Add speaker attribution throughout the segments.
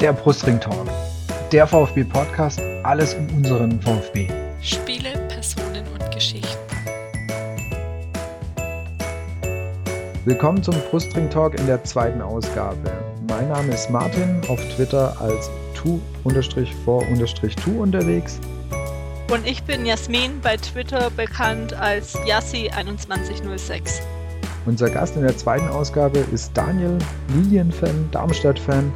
Speaker 1: der Brustring Talk, der VfB Podcast, alles um unseren VfB.
Speaker 2: Spiele, Personen und Geschichten.
Speaker 1: Willkommen zum Brustring Talk in der zweiten Ausgabe. Mein Name ist Martin, auf Twitter als tu-vor-tu unterwegs.
Speaker 2: Und ich bin Jasmin, bei Twitter bekannt als Yassi2106.
Speaker 1: Unser Gast in der zweiten Ausgabe ist Daniel, Lilien-Fan, Darmstadt-Fan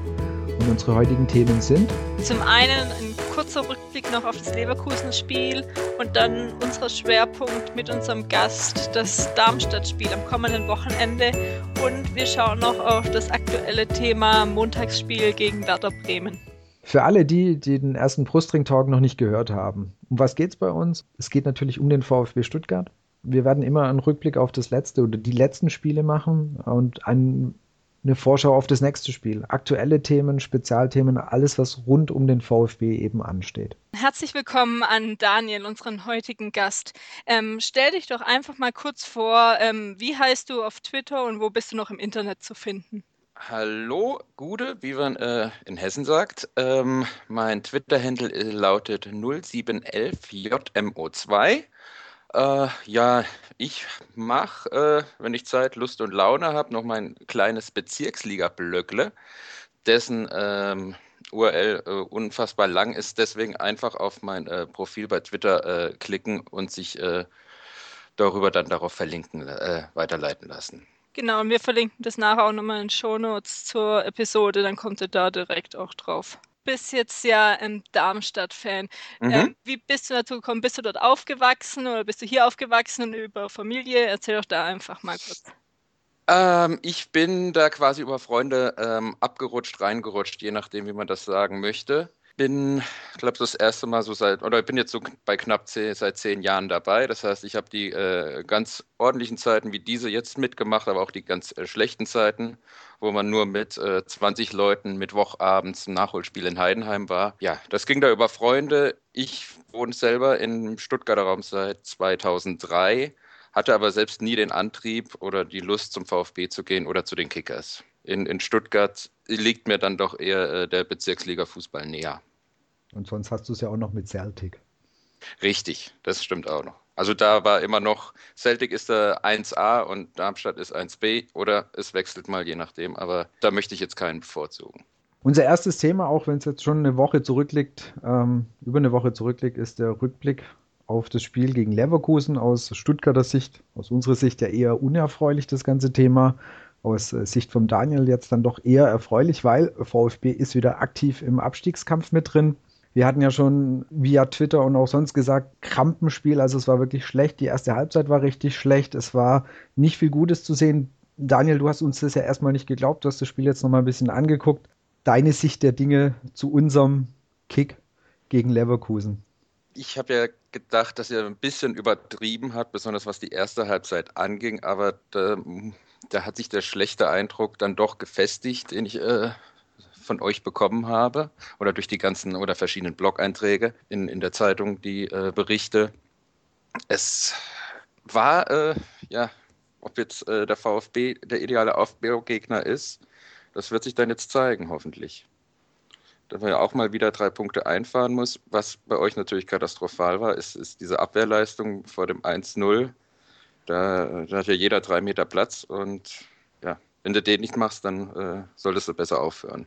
Speaker 1: und unsere heutigen Themen sind
Speaker 2: zum einen ein kurzer Rückblick noch auf das Leverkusen-Spiel und dann unser Schwerpunkt mit unserem Gast, das Darmstadt-Spiel am kommenden Wochenende. Und wir schauen noch auf das aktuelle Thema Montagsspiel gegen Werder Bremen.
Speaker 1: Für alle die, die den ersten Brustring-Talk noch nicht gehört haben, um was geht es bei uns? Es geht natürlich um den VfB Stuttgart. Wir werden immer einen Rückblick auf das letzte oder die letzten Spiele machen und einen eine Vorschau auf das nächste Spiel. Aktuelle Themen, Spezialthemen, alles, was rund um den VfB eben ansteht.
Speaker 2: Herzlich willkommen an Daniel, unseren heutigen Gast. Ähm, stell dich doch einfach mal kurz vor, ähm, wie heißt du auf Twitter und wo bist du noch im Internet zu finden?
Speaker 3: Hallo, Gude, wie man äh, in Hessen sagt. Ähm, mein Twitter-Handle lautet 0711JMO2. Äh, ja, ich mache, äh, wenn ich Zeit, Lust und Laune habe, noch mein kleines Bezirksliga-Blöckle, dessen ähm, URL äh, unfassbar lang ist. Deswegen einfach auf mein äh, Profil bei Twitter äh, klicken und sich äh, darüber dann darauf verlinken, weiterleiten lassen.
Speaker 2: Genau, und wir verlinken das nachher auch nochmal in Shownotes zur Episode, dann kommt ihr da direkt auch drauf bist jetzt ja ein Darmstadt-Fan. Mhm. Ähm, wie bist du dazu gekommen? Bist du dort aufgewachsen oder bist du hier aufgewachsen und über Familie? Erzähl doch da einfach mal kurz.
Speaker 3: Ähm, ich bin da quasi über Freunde ähm, abgerutscht, reingerutscht, je nachdem, wie man das sagen möchte bin, glaube das erste Mal so seit, oder ich bin jetzt so bei knapp zehn, seit zehn Jahren dabei. Das heißt, ich habe die äh, ganz ordentlichen Zeiten wie diese jetzt mitgemacht, aber auch die ganz äh, schlechten Zeiten, wo man nur mit äh, 20 Leuten Mittwochabends im Nachholspiel in Heidenheim war. Ja, das ging da über Freunde. Ich wohne selber im Stuttgarter Raum seit 2003, hatte aber selbst nie den Antrieb oder die Lust zum VfB zu gehen oder zu den Kickers. In, in Stuttgart liegt mir dann doch eher äh, der Bezirksliga-Fußball näher.
Speaker 1: Und sonst hast du es ja auch noch mit Celtic.
Speaker 3: Richtig, das stimmt auch noch. Also da war immer noch, Celtic ist der 1a und Darmstadt ist 1b oder es wechselt mal je nachdem, aber da möchte ich jetzt keinen bevorzugen.
Speaker 1: Unser erstes Thema, auch wenn es jetzt schon eine Woche zurückliegt, ähm, über eine Woche zurückliegt, ist der Rückblick auf das Spiel gegen Leverkusen aus Stuttgarter Sicht, aus unserer Sicht ja eher unerfreulich, das ganze Thema. Aus äh, Sicht von Daniel jetzt dann doch eher erfreulich, weil VfB ist wieder aktiv im Abstiegskampf mit drin. Wir hatten ja schon via Twitter und auch sonst gesagt, Krampenspiel, also es war wirklich schlecht. Die erste Halbzeit war richtig schlecht. Es war nicht viel Gutes zu sehen. Daniel, du hast uns das ja erstmal nicht geglaubt. Du hast das Spiel jetzt nochmal ein bisschen angeguckt. Deine Sicht der Dinge zu unserem Kick gegen Leverkusen.
Speaker 3: Ich habe ja gedacht, dass er ein bisschen übertrieben hat, besonders was die erste Halbzeit anging, aber da, da hat sich der schlechte Eindruck dann doch gefestigt, den ich äh, von euch bekommen habe oder durch die ganzen oder verschiedenen Blog-Einträge in, in der Zeitung, die äh, Berichte. Es war, äh, ja, ob jetzt äh, der VfB der ideale Aufbaugegner ist, das wird sich dann jetzt zeigen, hoffentlich. Da man ja auch mal wieder drei Punkte einfahren muss. Was bei euch natürlich katastrophal war, ist, ist diese Abwehrleistung vor dem 1-0. Da, da, hat ja jeder drei Meter Platz und ja, wenn du den nicht machst, dann äh, solltest du besser aufhören.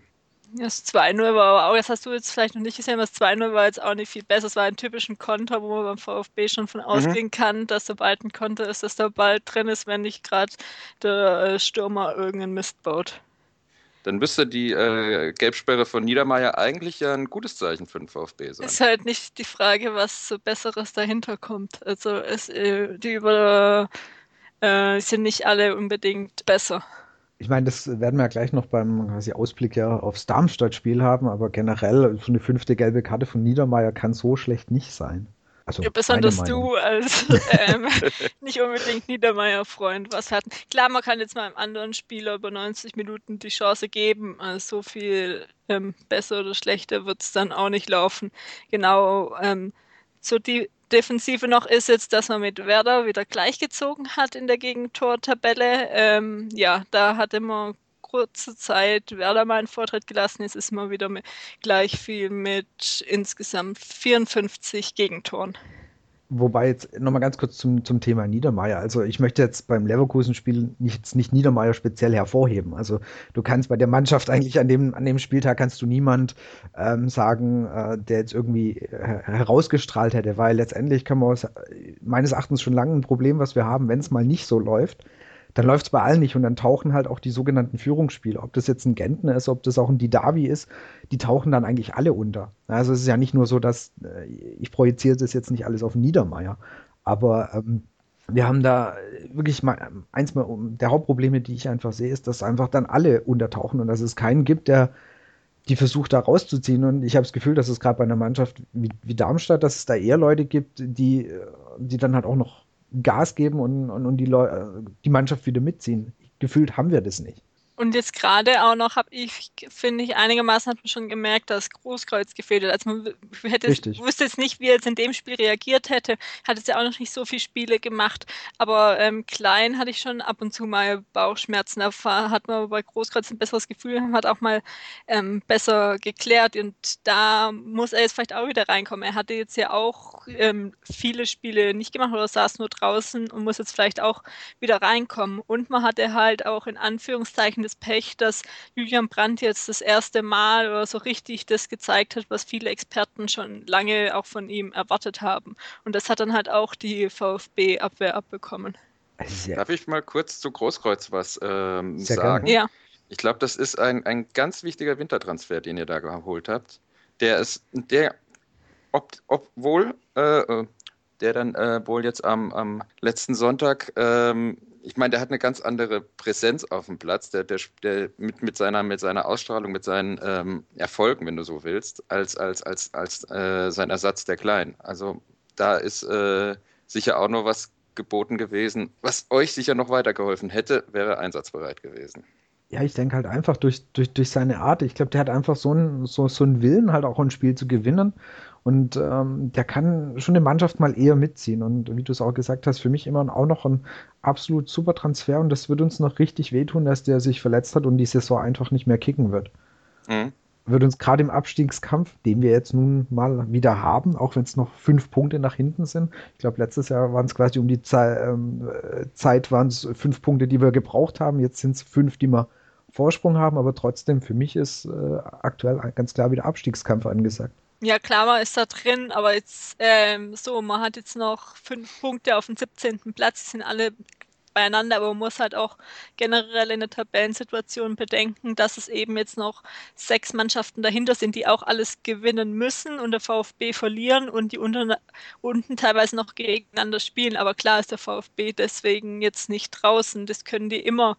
Speaker 2: Das 2-0 war aber auch, das hast du jetzt vielleicht noch nicht gesehen, das 2-0 war jetzt auch nicht viel besser. Es war ein typischen Konter, wo man beim VfB schon von mhm. ausgehen mhm. kann, dass sobald ein Konter ist, dass der Ball drin ist, wenn nicht gerade der äh, Stürmer irgendeinen Mist baut.
Speaker 3: Dann müsste die äh, Gelbsperre von Niedermeyer eigentlich ja ein gutes Zeichen für den VfB sein.
Speaker 2: Ist halt nicht die Frage, was so Besseres dahinter kommt. Also es, äh, die über, äh, sind nicht alle unbedingt besser.
Speaker 1: Ich meine, das werden wir ja gleich noch beim quasi Ausblick ja aufs Darmstadt-Spiel haben, aber generell so eine fünfte gelbe Karte von Niedermeyer kann so schlecht nicht sein.
Speaker 2: Also ja, besonders du als ähm, nicht unbedingt Niedermeyer-Freund was hatten. Klar, man kann jetzt mal einem anderen Spieler über 90 Minuten die Chance geben. Also so viel ähm, besser oder schlechter wird es dann auch nicht laufen. Genau ähm, so die Defensive noch ist jetzt, dass man mit Werder wieder gleichgezogen hat in der Gegentortabelle. Ähm, ja, da hatte man kurzer Zeit Werder mal einen Vortritt gelassen ist, ist mal wieder mit, gleich viel mit insgesamt 54 Gegentoren.
Speaker 1: Wobei jetzt nochmal ganz kurz zum, zum Thema Niedermeier. Also ich möchte jetzt beim Leverkusen-Spiel nicht, nicht Niedermeier speziell hervorheben. Also du kannst bei der Mannschaft eigentlich an dem, an dem Spieltag kannst du niemand ähm, sagen, äh, der jetzt irgendwie herausgestrahlt hätte, weil letztendlich kann man aus, meines Erachtens schon lange ein Problem, was wir haben, wenn es mal nicht so läuft dann läuft es bei allen nicht. Und dann tauchen halt auch die sogenannten Führungsspieler, ob das jetzt ein Gentner ist, ob das auch ein Didavi ist, die tauchen dann eigentlich alle unter. Also es ist ja nicht nur so, dass äh, ich projiziere das jetzt nicht alles auf Niedermeier, aber ähm, wir haben da wirklich mal eins mal der Hauptprobleme, die ich einfach sehe, ist, dass einfach dann alle untertauchen und dass es keinen gibt, der die versucht da rauszuziehen. Und ich habe das Gefühl, dass es gerade bei einer Mannschaft wie, wie Darmstadt, dass es da eher Leute gibt, die, die dann halt auch noch Gas geben und, und, und die, Leu die Mannschaft wieder mitziehen. Gefühlt haben wir das nicht.
Speaker 2: Und jetzt gerade auch noch habe ich, finde ich, einigermaßen hat man schon gemerkt, dass Großkreuz gefehlt hat. Also man hätte Richtig. wusste jetzt nicht, wie er jetzt in dem Spiel reagiert hätte. Hat jetzt ja auch noch nicht so viele Spiele gemacht. Aber ähm, klein hatte ich schon ab und zu mal Bauchschmerzen. Da hat man bei Großkreuz ein besseres Gefühl, hat auch mal ähm, besser geklärt. Und da muss er jetzt vielleicht auch wieder reinkommen. Er hatte jetzt ja auch ähm, viele Spiele nicht gemacht oder saß nur draußen und muss jetzt vielleicht auch wieder reinkommen. Und man hatte halt auch in Anführungszeichen das Pech, dass Julian Brandt jetzt das erste Mal oder so richtig das gezeigt hat, was viele Experten schon lange auch von ihm erwartet haben. Und das hat dann halt auch die VfB-Abwehr abbekommen.
Speaker 3: Darf ich mal kurz zu Großkreuz was ähm, sagen? Ja. Ich glaube, das ist ein, ein ganz wichtiger Wintertransfer, den ihr da geholt habt. Der ist, der, ob, obwohl, äh, äh der dann äh, wohl jetzt am, am letzten Sonntag ähm, ich meine, der hat eine ganz andere Präsenz auf dem Platz, der, der, der mit, mit, seiner, mit seiner Ausstrahlung, mit seinen ähm, Erfolgen, wenn du so willst, als, als, als, als äh, sein Ersatz der Kleinen. Also da ist äh, sicher auch noch was geboten gewesen, was euch sicher noch weitergeholfen hätte, wäre einsatzbereit gewesen.
Speaker 1: Ja, ich denke halt einfach durch, durch, durch seine Art. Ich glaube, der hat einfach so einen, so, so einen Willen, halt auch ein Spiel zu gewinnen. Und ähm, der kann schon eine Mannschaft mal eher mitziehen. Und wie du es auch gesagt hast, für mich immer auch noch ein absolut super Transfer. Und das wird uns noch richtig wehtun, dass der sich verletzt hat und die Saison einfach nicht mehr kicken wird. Mhm. Wird uns gerade im Abstiegskampf, den wir jetzt nun mal wieder haben, auch wenn es noch fünf Punkte nach hinten sind. Ich glaube, letztes Jahr waren es quasi um die Ze ähm, Zeit waren es fünf Punkte, die wir gebraucht haben. Jetzt sind es fünf, die wir Vorsprung haben. Aber trotzdem, für mich ist äh, aktuell ganz klar wieder Abstiegskampf angesagt.
Speaker 2: Ja, klar, man ist da drin, aber jetzt ähm, so, man hat jetzt noch fünf Punkte auf dem 17. Platz, die sind alle beieinander, aber man muss halt auch generell in der Tabellensituation bedenken, dass es eben jetzt noch sechs Mannschaften dahinter sind, die auch alles gewinnen müssen und der VfB verlieren und die unten, unten teilweise noch gegeneinander spielen. Aber klar ist der VfB deswegen jetzt nicht draußen. Das können die immer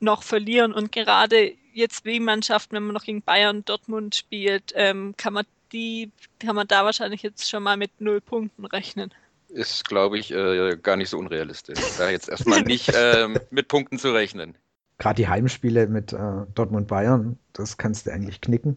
Speaker 2: noch verlieren und gerade jetzt wie Mannschaften, wenn man noch gegen Bayern, Dortmund spielt, ähm, kann man die kann man da wahrscheinlich jetzt schon mal mit null Punkten rechnen.
Speaker 3: Ist, glaube ich, äh, gar nicht so unrealistisch, da jetzt erstmal nicht äh, mit Punkten zu rechnen.
Speaker 1: Gerade die Heimspiele mit äh, Dortmund Bayern, das kannst du eigentlich knicken.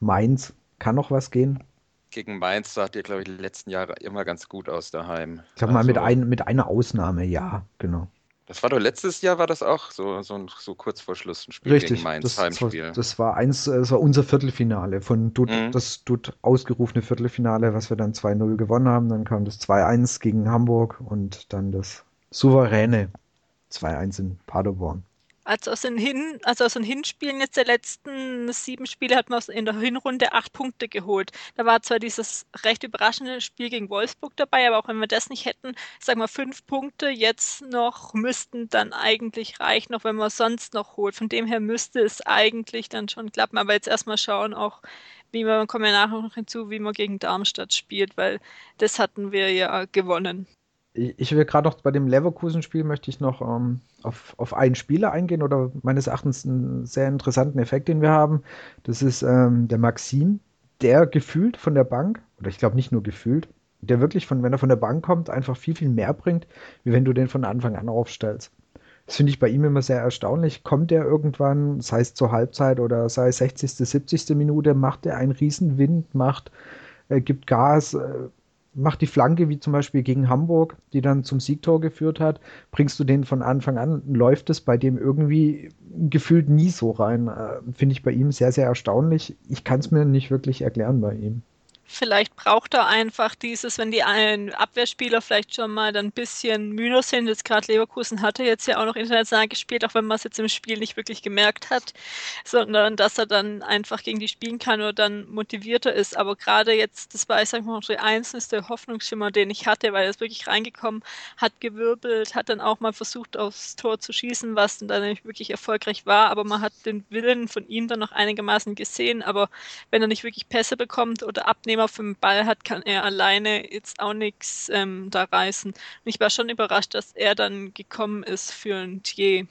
Speaker 1: Mainz kann noch was gehen.
Speaker 3: Gegen Mainz sah dir, glaube ich, die letzten Jahre immer ganz gut aus daheim.
Speaker 1: Ich glaube also, mal mit, ein, mit einer Ausnahme, ja, genau.
Speaker 3: Das war doch letztes Jahr, war das auch so, so, so kurz vor Schluss ein Spiel
Speaker 1: Richtig, gegen Mainz, das, Heimspiel. Das war eins, das war unser Viertelfinale von Dutt, mhm. das Dutt ausgerufene Viertelfinale, was wir dann 2-0 gewonnen haben. Dann kam das 2-1 gegen Hamburg und dann das souveräne 2-1 in Paderborn.
Speaker 2: Also aus den, Hin also aus den Hinspielen jetzt der letzten sieben Spiele hat man in der Hinrunde acht Punkte geholt. Da war zwar dieses recht überraschende Spiel gegen Wolfsburg dabei, aber auch wenn wir das nicht hätten, sagen wir fünf Punkte jetzt noch müssten dann eigentlich reichen, auch wenn man sonst noch holt. Von dem her müsste es eigentlich dann schon klappen. Aber jetzt erstmal schauen auch, wie man, kommen wir nachher noch hinzu, wie man gegen Darmstadt spielt, weil das hatten wir ja gewonnen
Speaker 1: ich will gerade noch bei dem Leverkusen-Spiel möchte ich noch ähm, auf, auf einen Spieler eingehen oder meines Erachtens einen sehr interessanten Effekt, den wir haben. Das ist ähm, der Maxim, der gefühlt von der Bank, oder ich glaube nicht nur gefühlt, der wirklich von, wenn er von der Bank kommt, einfach viel, viel mehr bringt, wie wenn du den von Anfang an aufstellst. Das finde ich bei ihm immer sehr erstaunlich. Kommt er irgendwann, sei es zur Halbzeit oder sei es 60., 70. Minute, macht er einen Riesenwind, macht, äh, gibt Gas, äh, macht die Flanke, wie zum Beispiel gegen Hamburg, die dann zum Siegtor geführt hat, bringst du den von Anfang an, läuft es bei dem irgendwie gefühlt nie so rein. Äh, Finde ich bei ihm sehr, sehr erstaunlich. Ich kann es mir nicht wirklich erklären bei ihm.
Speaker 2: Vielleicht braucht er einfach dieses, wenn die Abwehrspieler vielleicht schon mal dann ein bisschen müder sind. Jetzt gerade Leverkusen hatte jetzt ja auch noch international gespielt, auch wenn man es jetzt im Spiel nicht wirklich gemerkt hat, sondern dass er dann einfach gegen die spielen kann oder dann motivierter ist. Aber gerade jetzt, das war, ich sag mal, der einzelne Hoffnungsschimmer, den ich hatte, weil er ist wirklich reingekommen, hat gewirbelt, hat dann auch mal versucht, aufs Tor zu schießen, was dann, dann nicht wirklich erfolgreich war. Aber man hat den Willen von ihm dann noch einigermaßen gesehen. Aber wenn er nicht wirklich Pässe bekommt oder abnimmt, Abnehmer für den Ball hat, kann er alleine jetzt auch nichts ähm, da reißen. Und ich war schon überrascht, dass er dann gekommen ist für ein Thier.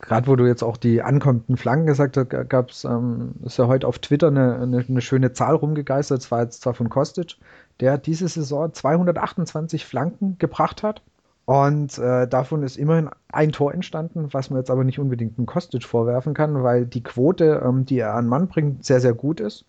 Speaker 1: Gerade wo du jetzt auch die ankommenden Flanken gesagt hast, gab es, ähm, ist ja heute auf Twitter eine, eine, eine, schöne Zahl rumgegeistert, das war jetzt zwar von Kostic, der diese Saison 228 Flanken gebracht hat. Und äh, davon ist immerhin ein Tor entstanden, was man jetzt aber nicht unbedingt einen Kostic vorwerfen kann, weil die Quote, ähm, die er an Mann bringt, sehr, sehr gut ist.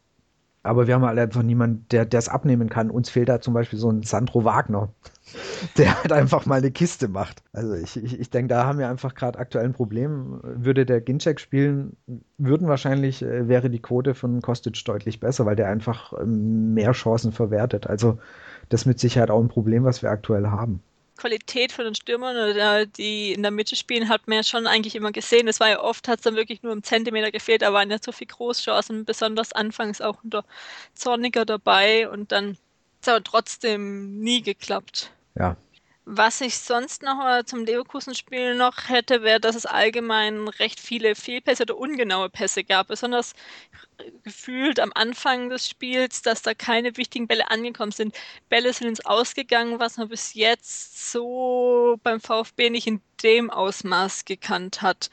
Speaker 1: Aber wir haben halt einfach niemanden, der es abnehmen kann. Uns fehlt da zum Beispiel so ein Sandro Wagner, der halt einfach mal eine Kiste macht. Also ich, ich, ich denke, da haben wir einfach gerade aktuell ein Problem. Würde der Ginczek spielen, würden wahrscheinlich, äh, wäre die Quote von Kostic deutlich besser, weil der einfach ähm, mehr Chancen verwertet. Also das ist mit Sicherheit auch ein Problem, was wir aktuell haben.
Speaker 2: Qualität von den Stürmern oder die in der Mitte spielen, hat man ja schon eigentlich immer gesehen. Es war ja oft, hat es dann wirklich nur im Zentimeter gefehlt, da waren ja so viele Großchancen, besonders anfangs auch unter Zorniger dabei und dann ist aber trotzdem nie geklappt.
Speaker 1: Ja,
Speaker 2: was ich sonst noch äh, zum Leverkusen-Spiel noch hätte, wäre, dass es allgemein recht viele Fehlpässe oder ungenaue Pässe gab. Besonders gefühlt am Anfang des Spiels, dass da keine wichtigen Bälle angekommen sind. Bälle sind ins Ausgegangen, was man bis jetzt so beim VfB nicht in dem Ausmaß gekannt hat.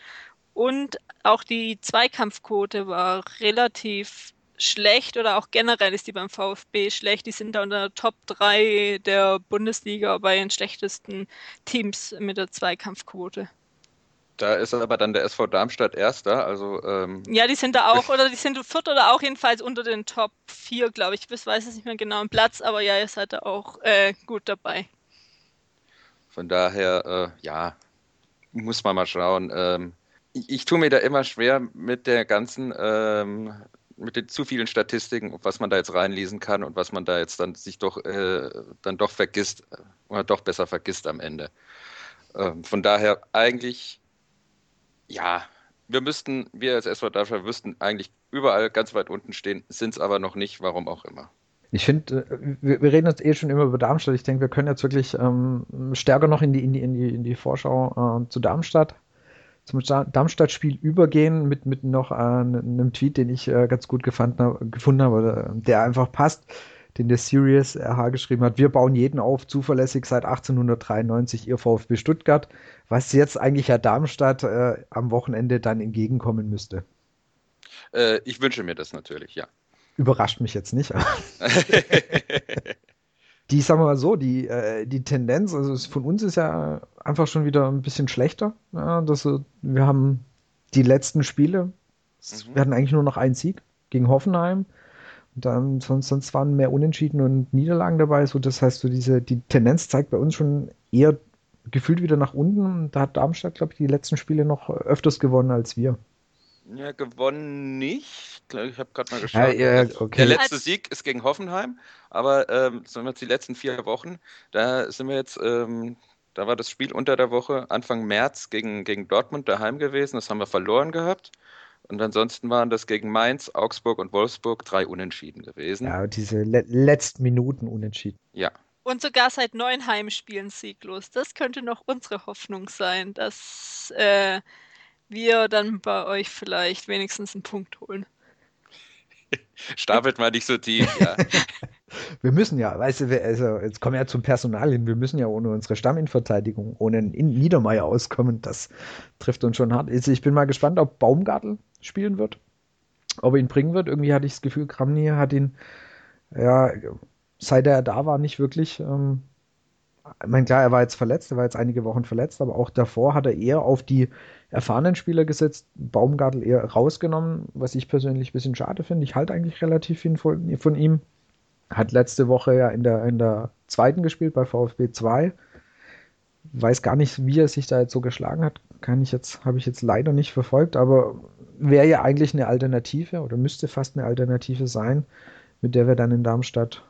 Speaker 2: Und auch die Zweikampfquote war relativ schlecht oder auch generell ist die beim VfB schlecht. Die sind da unter der Top 3 der Bundesliga bei den schlechtesten Teams mit der Zweikampfquote.
Speaker 3: Da ist aber dann der SV Darmstadt Erster, also. Ähm
Speaker 2: ja, die sind da auch, oder die sind Viert oder auch jedenfalls unter den Top 4, glaube ich. Ich weiß es nicht mehr genau im Platz, aber ja, ihr seid da auch äh, gut dabei.
Speaker 3: Von daher, äh, ja, muss man mal schauen. Ähm, ich, ich tue mir da immer schwer mit der ganzen ähm, mit den zu vielen Statistiken, was man da jetzt reinlesen kann und was man da jetzt dann sich doch äh, dann doch vergisst äh, oder doch besser vergisst am Ende. Ähm, von daher eigentlich, ja, wir müssten, wir als SV Darmstadt müssten eigentlich überall ganz weit unten stehen, sind es aber noch nicht, warum auch immer.
Speaker 1: Ich finde, äh, wir, wir, reden jetzt eh schon immer über Darmstadt. Ich denke, wir können jetzt wirklich ähm, stärker noch in die, in die, in die, in die Vorschau äh, zu Darmstadt zum Darmstadt-Spiel übergehen mit, mit noch äh, einem Tweet, den ich äh, ganz gut gefunden, gefunden habe, der einfach passt, den der Serious RH geschrieben hat. Wir bauen jeden auf, zuverlässig seit 1893, ihr VfB Stuttgart, was jetzt eigentlich ja Darmstadt äh, am Wochenende dann entgegenkommen müsste.
Speaker 3: Äh, ich wünsche mir das natürlich, ja.
Speaker 1: Überrascht mich jetzt nicht. die, sagen wir mal so, die, äh, die Tendenz, also von uns ist ja einfach schon wieder ein bisschen schlechter. Ja, dass, wir haben die letzten Spiele, mhm. wir hatten eigentlich nur noch einen Sieg gegen Hoffenheim. Und dann, sonst, sonst waren mehr Unentschieden und Niederlagen dabei. So, das heißt, so diese, die Tendenz zeigt bei uns schon eher gefühlt wieder nach unten. Da hat Darmstadt, glaube ich, die letzten Spiele noch öfters gewonnen als wir.
Speaker 3: Ja, gewonnen nicht. Ich habe gerade mal geschaut. Ja, ja, okay. Der letzte Sieg ist gegen Hoffenheim, aber ähm, sagen wir jetzt die letzten vier Wochen, da sind wir jetzt, ähm, da war das Spiel unter der Woche Anfang März gegen, gegen Dortmund daheim gewesen, das haben wir verloren gehabt. Und ansonsten waren das gegen Mainz, Augsburg und Wolfsburg drei Unentschieden gewesen.
Speaker 1: Ja, diese le letzten Minuten Unentschieden.
Speaker 3: Ja.
Speaker 2: Und sogar seit neun Heimspielen sieglos. Das könnte noch unsere Hoffnung sein, dass äh, wir dann bei euch vielleicht wenigstens einen Punkt holen.
Speaker 3: Stapelt mal nicht so tief, ja.
Speaker 1: wir müssen ja, weißt du, also jetzt kommen wir ja zum Personal hin, wir müssen ja ohne unsere Stamminverteidigung, ohne Niedermeier auskommen, das trifft uns schon hart. Also ich bin mal gespannt, ob Baumgartel spielen wird, ob er ihn bringen wird. Irgendwie hatte ich das Gefühl, Kramny hat ihn, ja, seit er da war, nicht wirklich ähm, ich meine, klar, er war jetzt verletzt, er war jetzt einige Wochen verletzt, aber auch davor hat er eher auf die erfahrenen Spieler gesetzt, Baumgartel eher rausgenommen, was ich persönlich ein bisschen schade finde. Ich halte eigentlich relativ viel von, von, ihm. Hat letzte Woche ja in der, in der zweiten gespielt bei VfB 2. Weiß gar nicht, wie er sich da jetzt so geschlagen hat. kann ich jetzt, habe ich jetzt leider nicht verfolgt, aber wäre ja eigentlich eine Alternative oder müsste fast eine Alternative sein, mit der wir dann in Darmstadt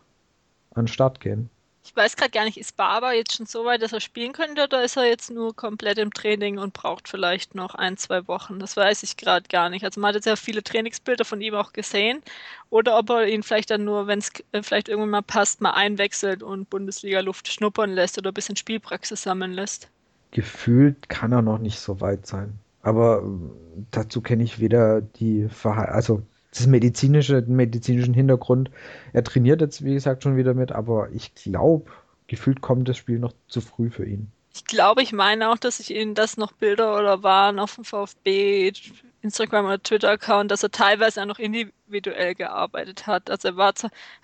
Speaker 1: an den Start gehen.
Speaker 2: Ich weiß gerade gar nicht, ist Barber jetzt schon so weit, dass er spielen könnte oder ist er jetzt nur komplett im Training und braucht vielleicht noch ein, zwei Wochen? Das weiß ich gerade gar nicht. Also man hat jetzt ja viele Trainingsbilder von ihm auch gesehen. Oder ob er ihn vielleicht dann nur, wenn es äh, vielleicht irgendwann mal passt, mal einwechselt und Bundesliga-Luft schnuppern lässt oder ein bisschen Spielpraxis sammeln lässt.
Speaker 1: Gefühlt kann er noch nicht so weit sein. Aber äh, dazu kenne ich weder die Verha also das medizinische, den medizinischen Hintergrund. Er trainiert jetzt, wie gesagt, schon wieder mit, aber ich glaube, gefühlt kommt das Spiel noch zu früh für ihn.
Speaker 2: Ich glaube, ich meine auch, dass ich Ihnen das noch Bilder oder waren auf dem VfB Instagram oder Twitter-Account, dass er teilweise auch noch individuell gearbeitet hat. Also er war,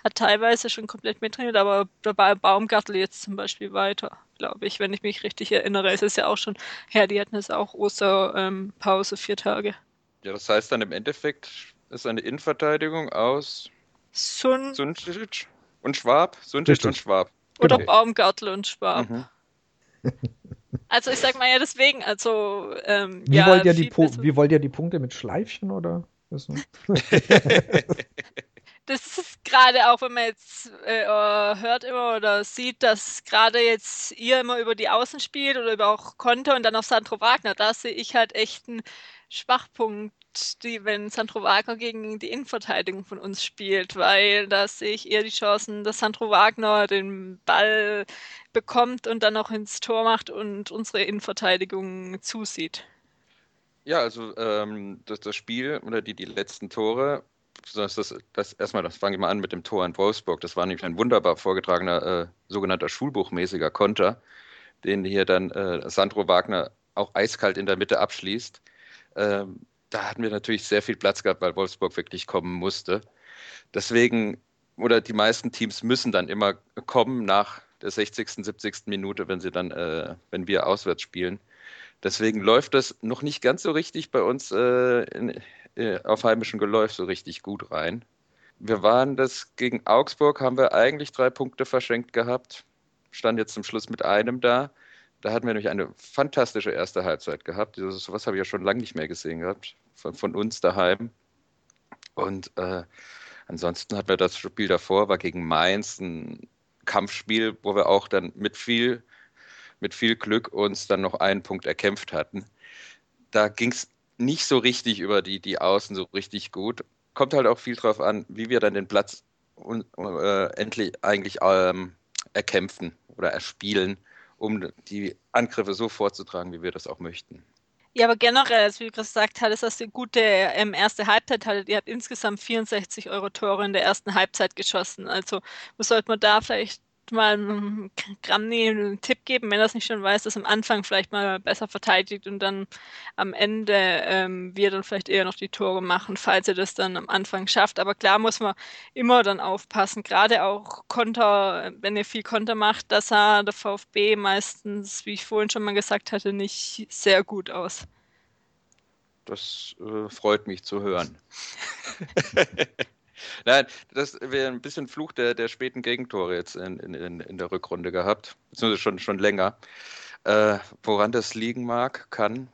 Speaker 2: hat teilweise schon komplett mittrainiert, aber dabei Baumgartel jetzt zum Beispiel weiter, glaube ich, wenn ich mich richtig erinnere. Es ist ja auch schon her, die hatten jetzt auch Osterpause, ähm, vier Tage.
Speaker 3: Ja, das heißt dann im Endeffekt ist eine Innenverteidigung aus
Speaker 2: Sun
Speaker 3: Sunčić und Schwab. Sunčić und Schwab.
Speaker 2: Oder okay. Baumgartel und Schwab. Mhm. Also ich sag mal ja deswegen, also ähm,
Speaker 1: wie, ja, wollt ihr die wie wollt ihr die Punkte mit Schleifchen oder?
Speaker 2: das ist gerade auch, wenn man jetzt äh, hört immer oder sieht, dass gerade jetzt ihr immer über die Außen spielt oder über auch Konto und dann auf Sandro Wagner, da sehe ich halt echt einen Schwachpunkt die, wenn Sandro Wagner gegen die Innenverteidigung von uns spielt, weil da sehe ich eher die Chancen, dass Sandro Wagner den Ball bekommt und dann auch ins Tor macht und unsere Innenverteidigung zusieht.
Speaker 3: Ja, also ähm, das, das, Spiel oder die, die letzten Tore, das, das, das erstmal, das fange ich mal an mit dem Tor in Wolfsburg. Das war nämlich ein wunderbar vorgetragener äh, sogenannter Schulbuchmäßiger Konter, den hier dann äh, Sandro Wagner auch eiskalt in der Mitte abschließt. Ähm, da hatten wir natürlich sehr viel Platz gehabt, weil Wolfsburg wirklich kommen musste. Deswegen, oder die meisten Teams müssen dann immer kommen nach der 60., 70. Minute, wenn sie dann, äh, wenn wir auswärts spielen. Deswegen läuft das noch nicht ganz so richtig bei uns äh, in, äh, auf heimischem Geläuf so richtig gut rein. Wir waren das gegen Augsburg, haben wir eigentlich drei Punkte verschenkt gehabt. Stand jetzt zum Schluss mit einem da. Da hatten wir nämlich eine fantastische erste Halbzeit gehabt. So was habe ich ja schon lange nicht mehr gesehen gehabt von, von uns daheim. Und äh, ansonsten hatten wir das Spiel davor, war gegen Mainz ein Kampfspiel, wo wir auch dann mit viel, mit viel Glück uns dann noch einen Punkt erkämpft hatten. Da ging es nicht so richtig über die, die Außen so richtig gut. Kommt halt auch viel drauf an, wie wir dann den Platz äh, endlich eigentlich ähm, erkämpfen oder erspielen, um die Angriffe so vorzutragen, wie wir das auch möchten.
Speaker 2: Ja, aber generell, also wie du gesagt hattest, dass ihr gute ähm, erste Halbzeit hattet. Ihr habt insgesamt 64 Euro Tore in der ersten Halbzeit geschossen. Also, was sollte man da vielleicht mal Gramny einen Tipp geben, wenn er es nicht schon weiß, dass am Anfang vielleicht mal besser verteidigt und dann am Ende ähm, wir dann vielleicht eher noch die Tore machen, falls er das dann am Anfang schafft. Aber klar muss man immer dann aufpassen, gerade auch Konter, wenn er viel Konter macht, dass er der VfB meistens, wie ich vorhin schon mal gesagt hatte, nicht sehr gut aus.
Speaker 3: Das äh, freut mich zu hören. Nein, das wäre ein bisschen Fluch der, der späten Gegentore jetzt in, in, in der Rückrunde gehabt. Beziehungsweise schon, schon länger. Äh, woran das liegen mag, kann,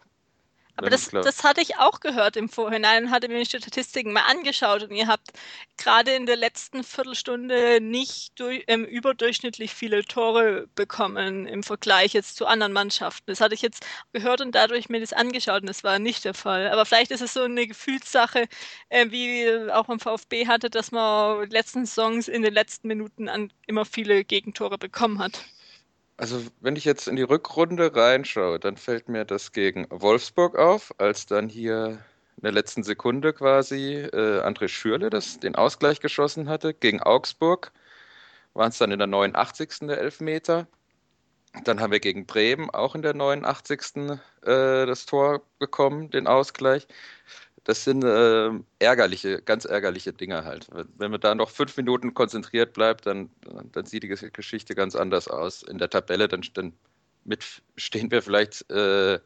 Speaker 2: aber das, das hatte ich auch gehört im Vorhinein, hatte mir die Statistiken mal angeschaut und ihr habt gerade in der letzten Viertelstunde nicht durch, ähm, überdurchschnittlich viele Tore bekommen im Vergleich jetzt zu anderen Mannschaften. Das hatte ich jetzt gehört und dadurch mir das angeschaut und das war nicht der Fall. Aber vielleicht ist es so eine Gefühlssache, äh, wie auch beim VfB hatte, dass man letzten Songs in den letzten Minuten an immer viele Gegentore bekommen hat.
Speaker 3: Also, wenn ich jetzt in die Rückrunde reinschaue, dann fällt mir das gegen Wolfsburg auf, als dann hier in der letzten Sekunde quasi äh, André Schürle das, den Ausgleich geschossen hatte. Gegen Augsburg waren es dann in der 89. der Elfmeter. Dann haben wir gegen Bremen auch in der 89. Äh, das Tor bekommen, den Ausgleich das sind äh, ärgerliche, ganz ärgerliche Dinge halt. Wenn man da noch fünf Minuten konzentriert bleibt, dann, dann sieht die Geschichte ganz anders aus. In der Tabelle, dann, dann mit, stehen wir vielleicht äh,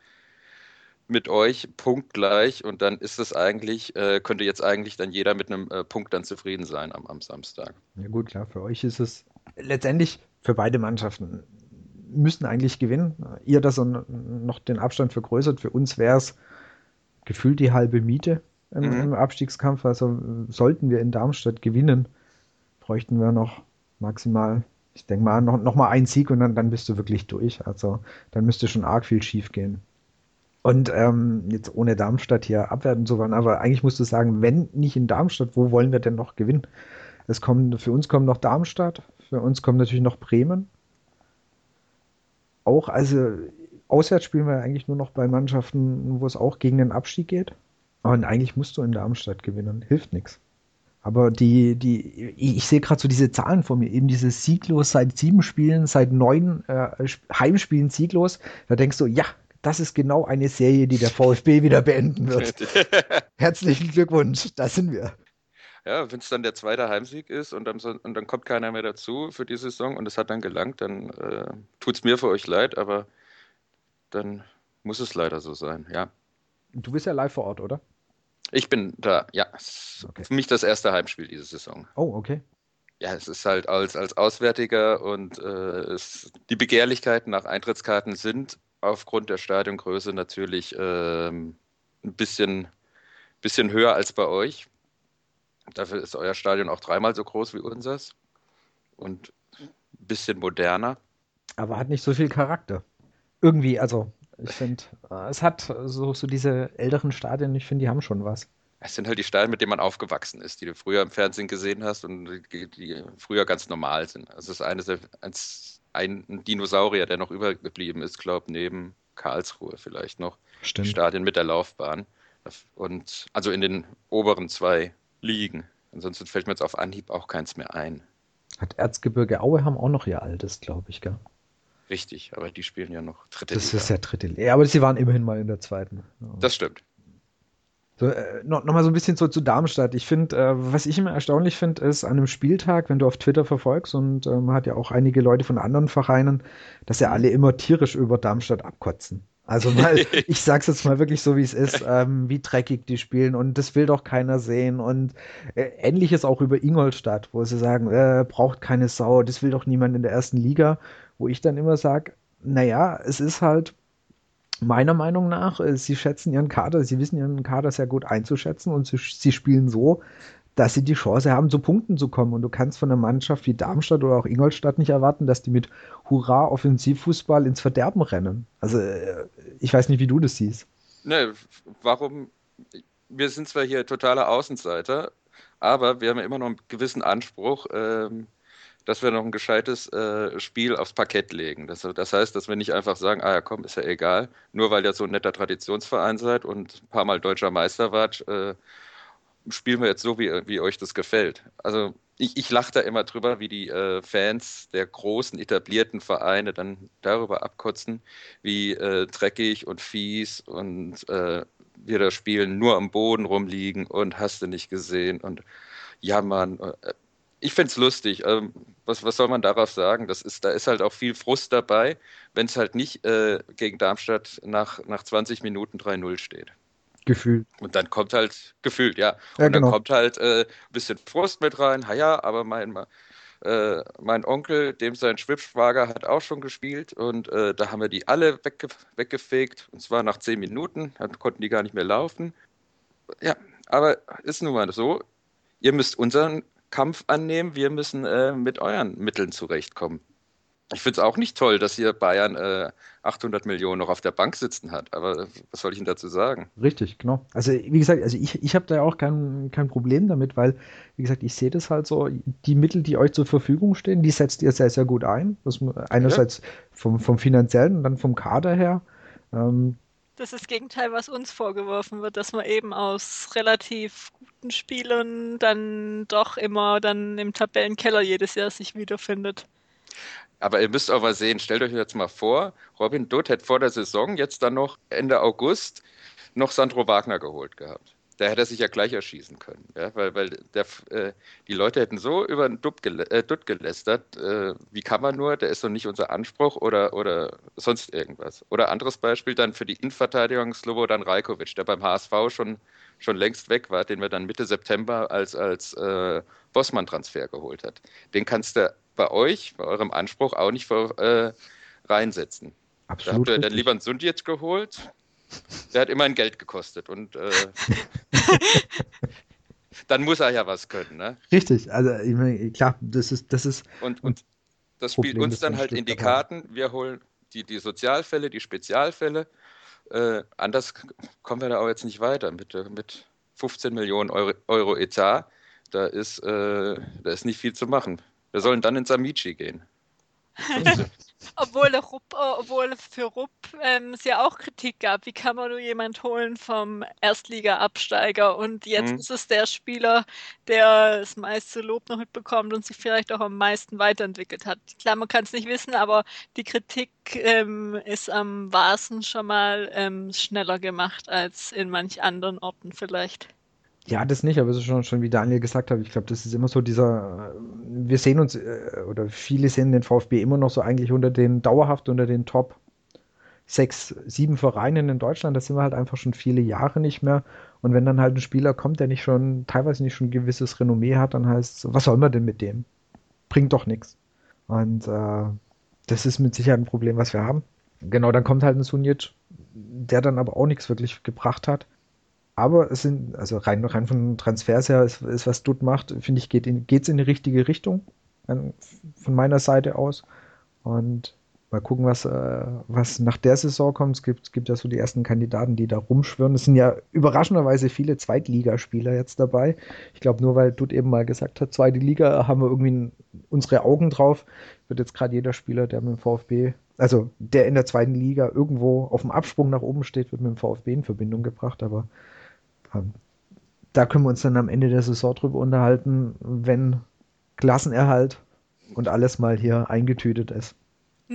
Speaker 3: mit euch punktgleich und dann ist es eigentlich, äh, könnte jetzt eigentlich dann jeder mit einem äh, Punkt dann zufrieden sein am, am Samstag.
Speaker 1: Ja gut, klar, für euch ist es letztendlich für beide Mannschaften müssten eigentlich gewinnen. Ihr das noch den Abstand vergrößert. Für uns wäre es gefühlt die halbe Miete im, mhm. im, Abstiegskampf. Also sollten wir in Darmstadt gewinnen, bräuchten wir noch maximal, ich denke mal, noch, noch mal einen Sieg und dann, dann bist du wirklich durch. Also dann müsste schon arg viel schief gehen. Und ähm, jetzt ohne Darmstadt hier abwerten zu wollen, aber eigentlich musst du sagen, wenn nicht in Darmstadt, wo wollen wir denn noch gewinnen? Es kommen, für uns kommt noch Darmstadt, für uns kommt natürlich noch Bremen. Auch, also auswärts spielen wir eigentlich nur noch bei Mannschaften, wo es auch gegen den Abstieg geht. Und eigentlich musst du in Darmstadt gewinnen, hilft nichts. Aber die, die, ich sehe gerade so diese Zahlen vor mir, eben dieses sieglos seit sieben Spielen, seit neun äh, Heimspielen sieglos. Da denkst du, ja, das ist genau eine Serie, die der VfB wieder beenden wird. Herzlichen Glückwunsch, da sind wir.
Speaker 3: Ja, wenn es dann der zweite Heimsieg ist und dann, und dann kommt keiner mehr dazu für die Saison und es hat dann gelangt, dann äh, tut es mir für euch leid, aber dann muss es leider so sein, ja.
Speaker 1: Du bist ja live vor Ort, oder?
Speaker 3: Ich bin da, ja. Okay. Für mich das erste Heimspiel diese Saison.
Speaker 1: Oh, okay.
Speaker 3: Ja, es ist halt als, als Auswärtiger und äh, es, die Begehrlichkeiten nach Eintrittskarten sind aufgrund der Stadiongröße natürlich ähm, ein bisschen, bisschen höher als bei euch. Dafür ist euer Stadion auch dreimal so groß wie unseres und ein bisschen moderner.
Speaker 1: Aber hat nicht so viel Charakter. Irgendwie, also ich finde, äh, es hat so, so diese älteren Stadien, ich finde, die haben schon was.
Speaker 3: Es sind halt die Stadien, mit denen man aufgewachsen ist, die du früher im Fernsehen gesehen hast und die, die früher ganz normal sind. Also es ist eines eins, ein Dinosaurier, der noch übergeblieben ist, glaube ich, neben Karlsruhe vielleicht noch. Stimmt. Stadien mit der Laufbahn. Und also in den oberen zwei Ligen. Ansonsten fällt mir jetzt auf Anhieb auch keins mehr ein.
Speaker 1: Hat Erzgebirge Aue haben auch noch ihr altes, glaube ich, gell?
Speaker 3: Richtig, aber die spielen ja noch
Speaker 1: dritte das Liga. Das ist ja dritte Liga. Ja, aber sie waren immerhin mal in der zweiten.
Speaker 3: Das stimmt.
Speaker 1: So, äh, noch, noch mal so ein bisschen so zu Darmstadt. Ich finde, äh, was ich immer erstaunlich finde, ist an einem Spieltag, wenn du auf Twitter verfolgst und man hat ja auch einige Leute von anderen Vereinen, dass ja alle immer tierisch über Darmstadt abkotzen. Also mal, ich sag's jetzt mal wirklich so, wie es ist, ähm, wie dreckig die spielen und das will doch keiner sehen und äh, ähnliches auch über Ingolstadt, wo sie sagen, äh, braucht keine Sau, das will doch niemand in der ersten Liga, wo ich dann immer sage, naja, es ist halt meiner Meinung nach, äh, sie schätzen ihren Kader, sie wissen ihren Kader sehr gut einzuschätzen und sie, sie, spielen so, dass sie die Chance haben, zu Punkten zu kommen. Und du kannst von einer Mannschaft wie Darmstadt oder auch Ingolstadt nicht erwarten, dass die mit Hurra Offensivfußball ins Verderben rennen. Also äh, ich weiß nicht, wie du das siehst.
Speaker 3: Ne, warum? Wir sind zwar hier totale Außenseiter, aber wir haben ja immer noch einen gewissen Anspruch. Ähm dass wir noch ein gescheites äh, Spiel aufs Parkett legen. Das, das, heißt, dass wir nicht einfach sagen, ah ja komm, ist ja egal, nur weil ihr so ein netter Traditionsverein seid und ein paar Mal deutscher Meister wart, äh, spielen wir jetzt so, wie, wie euch das gefällt. Also ich, ich lache da immer drüber, wie die äh, Fans der großen etablierten Vereine dann darüber abkotzen, wie äh, dreckig und fies und äh, wir da spielen, nur am Boden rumliegen und hast du nicht gesehen und jammern. Äh, ich finde es lustig. Ähm, was, was soll man darauf sagen? Das ist, da ist halt auch viel Frust dabei, wenn es halt nicht äh, gegen Darmstadt nach, nach 20 Minuten 3-0 steht.
Speaker 1: Gefühlt.
Speaker 3: Und dann kommt halt, gefühlt, ja. ja und dann genau. kommt halt äh, ein bisschen Frust mit rein. Ha ja, aber mein, äh, mein Onkel, dem sein Schwibschwager, hat auch schon gespielt und äh, da haben wir die alle wegge weggefegt. Und zwar nach 10 Minuten, dann konnten die gar nicht mehr laufen. Ja, aber ist nun mal so. Ihr müsst unseren Kampf annehmen, wir müssen äh, mit euren Mitteln zurechtkommen. Ich finde es auch nicht toll, dass hier Bayern äh, 800 Millionen noch auf der Bank sitzen hat, aber was soll ich Ihnen dazu sagen?
Speaker 1: Richtig, genau. Also wie gesagt, also ich, ich habe da auch kein, kein Problem damit, weil, wie gesagt, ich sehe das halt so, die Mittel, die euch zur Verfügung stehen, die setzt ihr sehr, sehr gut ein. Das, einerseits ja. vom, vom finanziellen und dann vom Kader her. Ähm,
Speaker 2: das ist das Gegenteil, was uns vorgeworfen wird, dass man eben aus relativ guten Spielern dann doch immer dann im Tabellenkeller jedes Jahr sich wiederfindet.
Speaker 3: Aber ihr müsst auch mal sehen, stellt euch jetzt mal vor, Robin Dutt hätte vor der Saison jetzt dann noch Ende August noch Sandro Wagner geholt gehabt da hätte er sich ja gleich erschießen können. Ja? Weil, weil der, äh, die Leute hätten so über den Dutt, gelä äh, Dutt gelästert, äh, wie kann man nur, der ist doch nicht unser Anspruch oder, oder sonst irgendwas. Oder anderes Beispiel dann für die Innenverteidigung Slobodan Rajkovic, der beim HSV schon, schon längst weg war, den wir dann Mitte September als, als äh, Bossmann-Transfer geholt hat. Den kannst du bei euch, bei eurem Anspruch auch nicht ver, äh, reinsetzen. Absolut. Da habt ihr dann lieber einen Sundjetsch geholt. Der hat immerhin Geld gekostet und äh, dann muss er ja was können, ne?
Speaker 1: Richtig, also ich meine, klar, das ist, das ist.
Speaker 3: Und, und das spielt uns dann halt in die Karten. Wir holen die, die Sozialfälle, die Spezialfälle. Äh, anders kommen wir da auch jetzt nicht weiter mit, mit 15 Millionen Euro, Euro Etat. Da ist, äh, da ist nicht viel zu machen. Wir sollen dann ins Amici gehen.
Speaker 2: obwohl, Rupp, äh, obwohl für Rupp ähm, es ja auch Kritik gab. Wie kann man nur jemand holen vom Erstliga-Absteiger? Und jetzt mhm. ist es der Spieler, der das meiste Lob noch mitbekommt und sich vielleicht auch am meisten weiterentwickelt hat. Klar, man kann es nicht wissen, aber die Kritik ähm, ist am wahrsten schon mal ähm, schneller gemacht als in manch anderen Orten vielleicht.
Speaker 1: Ja, das nicht, aber es ist schon, schon wie Daniel gesagt hat, ich glaube, das ist immer so dieser, wir sehen uns, äh, oder viele sehen den VfB immer noch so eigentlich unter den, dauerhaft unter den Top sechs, sieben Vereinen in Deutschland, das sind wir halt einfach schon viele Jahre nicht mehr. Und wenn dann halt ein Spieler kommt, der nicht schon, teilweise nicht schon ein gewisses Renommee hat, dann heißt es, was soll man denn mit dem? Bringt doch nichts. Und äh, das ist mit Sicherheit ein Problem, was wir haben. Genau, dann kommt halt ein Sunic, der dann aber auch nichts wirklich gebracht hat. Aber es sind, also rein, rein von Transfers her, ist, ist was Dutt macht, finde ich, geht es in, in die richtige Richtung. Von meiner Seite aus. Und mal gucken, was, äh, was nach der Saison kommt. Es gibt, gibt ja so die ersten Kandidaten, die da rumschwören. Es sind ja überraschenderweise viele Zweitligaspieler jetzt dabei. Ich glaube, nur weil Dutt eben mal gesagt hat, zweite Liga, haben wir irgendwie unsere Augen drauf. Wird jetzt gerade jeder Spieler, der mit dem VfB, also der in der zweiten Liga irgendwo auf dem Absprung nach oben steht, wird mit dem VfB in Verbindung gebracht. Aber da können wir uns dann am Ende der Saison drüber unterhalten, wenn Klassenerhalt und alles mal hier eingetütet ist.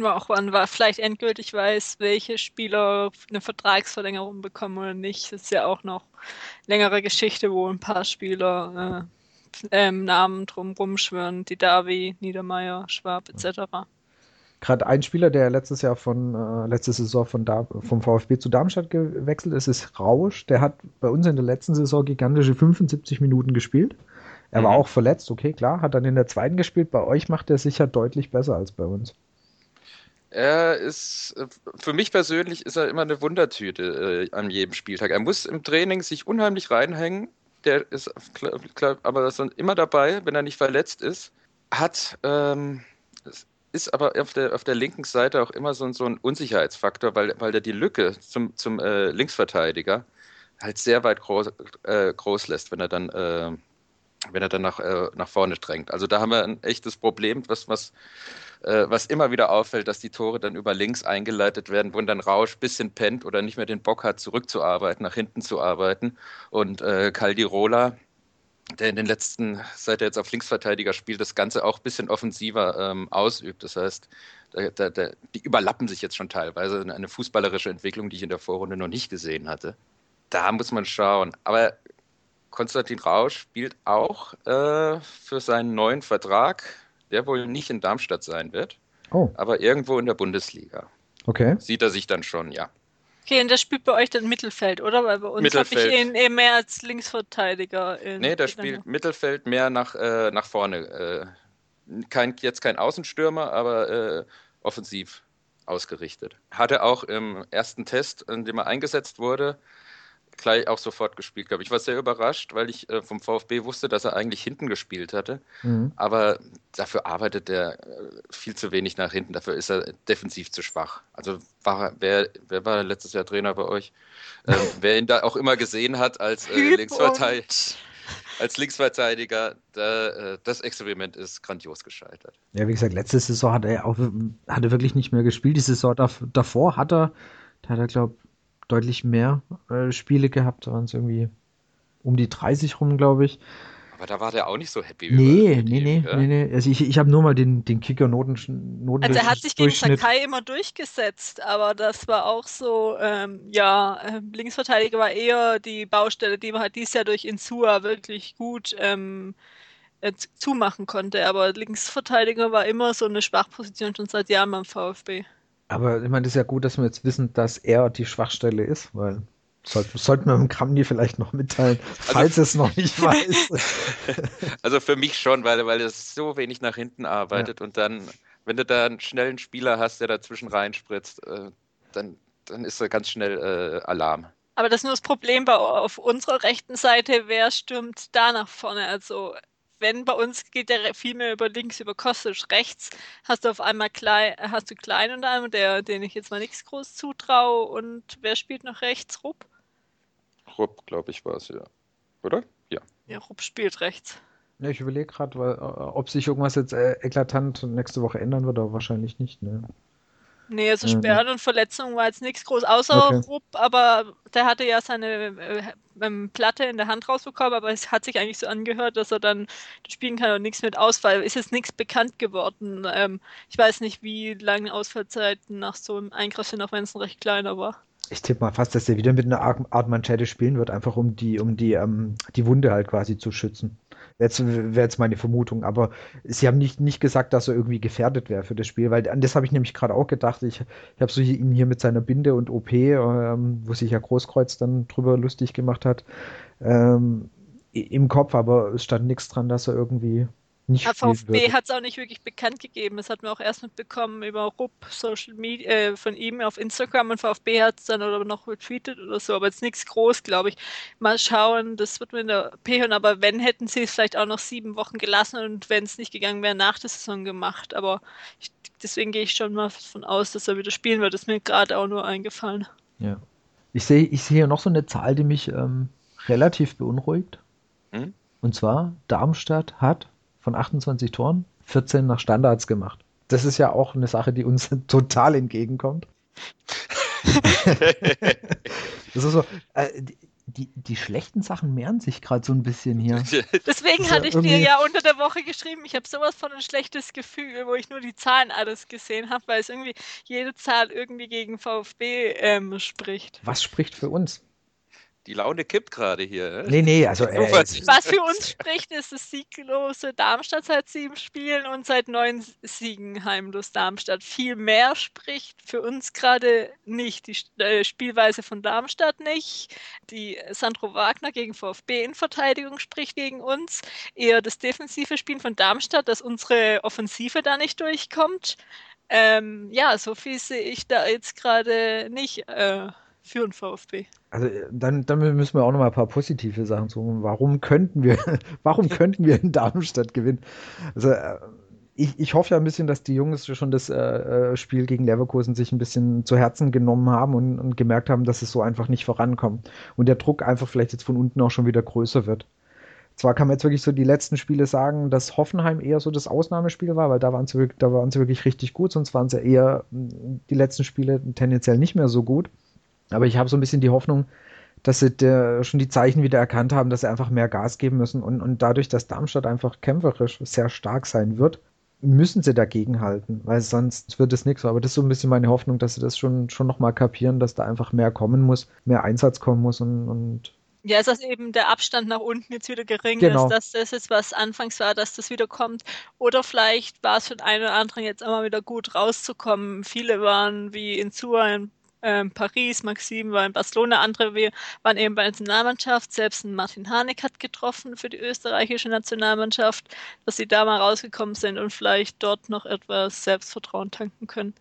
Speaker 2: Auch wann war vielleicht endgültig weiß, welche Spieler eine Vertragsverlängerung bekommen oder nicht. Das ist ja auch noch längere Geschichte, wo ein paar Spieler äh, ähm, Namen drum rumschwören, die Davi, Niedermeyer, Schwab etc
Speaker 1: gerade ein Spieler, der letztes Jahr von, äh, letzte Saison von da, vom VfB zu Darmstadt gewechselt ist, ist Rausch. Der hat bei uns in der letzten Saison gigantische 75 Minuten gespielt. Er mhm. war auch verletzt, okay, klar, hat dann in der zweiten gespielt. Bei euch macht er sicher deutlich besser als bei uns.
Speaker 3: Er ist, für mich persönlich ist er immer eine Wundertüte äh, an jedem Spieltag. Er muss im Training sich unheimlich reinhängen. Der ist klar, klar aber ist immer dabei, wenn er nicht verletzt ist. Hat, ähm, ist aber auf der, auf der linken Seite auch immer so, so ein Unsicherheitsfaktor, weil, weil der die Lücke zum, zum äh, Linksverteidiger halt sehr weit groß, äh, groß lässt, wenn er dann, äh, wenn er dann nach, äh, nach vorne drängt. Also da haben wir ein echtes Problem, was, was, äh, was immer wieder auffällt, dass die Tore dann über links eingeleitet werden, wo dann Rausch ein bisschen pennt oder nicht mehr den Bock hat, zurückzuarbeiten, nach hinten zu arbeiten. Und äh, Caldirola, der in den letzten, seit er jetzt auf Linksverteidiger spielt, das Ganze auch ein bisschen offensiver ähm, ausübt. Das heißt, da, da, da, die überlappen sich jetzt schon teilweise. Eine fußballerische Entwicklung, die ich in der Vorrunde noch nicht gesehen hatte. Da muss man schauen. Aber Konstantin Rausch spielt auch äh, für seinen neuen Vertrag, der wohl nicht in Darmstadt sein wird, oh. aber irgendwo in der Bundesliga.
Speaker 1: Okay.
Speaker 3: Sieht er sich dann schon, ja.
Speaker 2: Okay, und der spielt bei euch dann Mittelfeld, oder? Weil bei uns habe ich ihn eben mehr als Linksverteidiger.
Speaker 3: In, nee, der spielt Mittelfeld mehr nach, äh, nach vorne. Äh, kein, jetzt kein Außenstürmer, aber äh, offensiv ausgerichtet. Hatte auch im ersten Test, in dem er eingesetzt wurde, gleich auch sofort gespielt, glaube ich. war sehr überrascht, weil ich äh, vom VfB wusste, dass er eigentlich hinten gespielt hatte. Mhm. Aber dafür arbeitet er äh, viel zu wenig nach hinten. Dafür ist er defensiv zu schwach. Also war, wer, wer war letztes Jahr Trainer bei euch? Ähm, wer ihn da auch immer gesehen hat als äh, Linksverteidiger. Als Linksverteidiger, da, äh, das Experiment ist grandios gescheitert.
Speaker 1: Ja, wie gesagt, letzte Saison hat er auch hat er wirklich nicht mehr gespielt. Die Saison davor hat er, da hat er, glaube deutlich mehr äh, Spiele gehabt. Da waren es irgendwie um die 30 rum, glaube ich.
Speaker 3: Aber da war der auch nicht so happy.
Speaker 1: Nee, nee, nee, ja? nee, nee. Also ich, ich habe nur mal den, den Kicker-Noten.
Speaker 2: Noten also er hat sich gegen Sakai immer durchgesetzt, aber das war auch so, ähm, ja, ähm, Linksverteidiger war eher die Baustelle, die man halt dieses Jahr durch Insua wirklich gut ähm, äh, zumachen konnte. Aber Linksverteidiger war immer so eine Schwachposition schon seit Jahren beim VfB.
Speaker 1: Aber ich meine, das ist ja gut, dass wir jetzt wissen, dass er die Schwachstelle ist, weil sollten, sollten wir dem Kramni vielleicht noch mitteilen, also falls also, es noch nicht weiß.
Speaker 3: Also für mich schon, weil, weil er so wenig nach hinten arbeitet ja. und dann wenn du da einen schnellen Spieler hast, der dazwischen reinspritzt, äh, dann, dann ist da ganz schnell äh, Alarm.
Speaker 2: Aber das ist nur das Problem bei, auf unserer rechten Seite, wer stürmt da nach vorne? Also wenn bei uns geht der viel mehr über links, über Kostic rechts, hast du auf einmal klein, hast du Klein und einem, der, den ich jetzt mal nichts groß zutraue. Und wer spielt noch rechts? Rupp?
Speaker 3: Rupp, glaube ich, war es, ja. Oder? Ja.
Speaker 2: Ja, Rupp spielt rechts.
Speaker 1: Ja, ich überlege gerade, äh, ob sich irgendwas jetzt äh, eklatant nächste Woche ändern wird, aber wahrscheinlich nicht, ne?
Speaker 2: Nee, also mhm. Sperren und Verletzungen war jetzt nichts groß, außer okay. Rupp, aber der hatte ja seine äh, ähm, Platte in der Hand rausbekommen, aber es hat sich eigentlich so angehört, dass er dann spielen kann und nichts mit Ausfall. Ist jetzt nichts bekannt geworden. Ähm, ich weiß nicht, wie lange Ausfallzeiten nach so einem Eingriff sind, auch wenn es ein recht kleiner war.
Speaker 1: Ich tippe mal fast, dass er wieder mit einer Art Manschette spielen wird, einfach um die, um die, ähm, die Wunde halt quasi zu schützen. Jetzt wäre jetzt meine Vermutung, aber sie haben nicht, nicht gesagt, dass er irgendwie gefährdet wäre für das Spiel, weil an das habe ich nämlich gerade auch gedacht. Ich, ich habe so ihn hier mit seiner Binde und OP, ähm, wo sich ja Großkreuz dann drüber lustig gemacht hat, ähm, im Kopf, aber es stand nichts dran, dass er irgendwie nicht
Speaker 2: VfB hat es auch nicht wirklich bekannt gegeben. Das hat man auch erst mitbekommen über Rupp Social Media äh, von ihm auf Instagram und VfB hat es dann oder noch retweetet oder so, aber jetzt nichts groß, glaube ich. Mal schauen, das wird man in der P hören, aber wenn hätten sie es vielleicht auch noch sieben Wochen gelassen und wenn es nicht gegangen wäre, nach der Saison gemacht. Aber ich, deswegen gehe ich schon mal davon aus, dass er wieder spielen wird. Das ist mir gerade auch nur eingefallen.
Speaker 1: Ja. Ich sehe ich seh hier noch so eine Zahl, die mich ähm, relativ beunruhigt. Hm? Und zwar, Darmstadt hat von 28 Toren 14 nach Standards gemacht. Das ist ja auch eine Sache, die uns total entgegenkommt. das ist so, äh, die, die schlechten Sachen mehren sich gerade so ein bisschen hier.
Speaker 2: Deswegen hatte ich dir ja unter der Woche geschrieben, ich habe sowas von ein schlechtes Gefühl, wo ich nur die Zahlen alles gesehen habe, weil es irgendwie jede Zahl irgendwie gegen VfB ähm, spricht.
Speaker 1: Was spricht für uns?
Speaker 3: Die Laune kippt gerade hier.
Speaker 1: Nee, nee, also.
Speaker 2: Äh, was für uns spricht, ist das sieglose Darmstadt seit sieben Spielen und seit neun Siegen heimlos Darmstadt. Viel mehr spricht für uns gerade nicht. Die äh, Spielweise von Darmstadt nicht. Die Sandro Wagner gegen VfB in Verteidigung spricht gegen uns. Eher das defensive Spielen von Darmstadt, dass unsere Offensive da nicht durchkommt. Ähm, ja, so viel sehe ich da jetzt gerade nicht. Äh, für den VfB.
Speaker 1: Also dann, dann müssen wir auch noch mal ein paar positive Sachen suchen. Warum könnten wir, warum könnten wir in Darmstadt gewinnen? Also äh, ich, ich hoffe ja ein bisschen, dass die Jungs schon das äh, äh, Spiel gegen Leverkusen sich ein bisschen zu Herzen genommen haben und, und gemerkt haben, dass es so einfach nicht vorankommt. Und der Druck einfach vielleicht jetzt von unten auch schon wieder größer wird. Zwar kann man jetzt wirklich so die letzten Spiele sagen, dass Hoffenheim eher so das Ausnahmespiel war, weil da waren sie, da waren sie wirklich richtig gut, sonst waren sie eher die letzten Spiele tendenziell nicht mehr so gut. Aber ich habe so ein bisschen die Hoffnung, dass sie der, schon die Zeichen wieder erkannt haben, dass sie einfach mehr Gas geben müssen. Und, und dadurch, dass Darmstadt einfach kämpferisch sehr stark sein wird, müssen sie dagegen halten, weil sonst wird es nichts. Aber das ist so ein bisschen meine Hoffnung, dass sie das schon, schon nochmal kapieren, dass da einfach mehr kommen muss, mehr Einsatz kommen muss und, und
Speaker 2: ja, ist das eben der Abstand nach unten jetzt wieder gering genau. ist, dass das jetzt, was anfangs war, dass das wieder kommt. Oder vielleicht war es für den einen oder anderen jetzt immer wieder gut rauszukommen. Viele waren wie in Zua in ähm, Paris, Maxim war in Barcelona, andere waren eben bei der Nationalmannschaft. Selbst ein Martin Hanek hat getroffen für die österreichische Nationalmannschaft, dass sie da mal rausgekommen sind und vielleicht dort noch etwas Selbstvertrauen tanken können.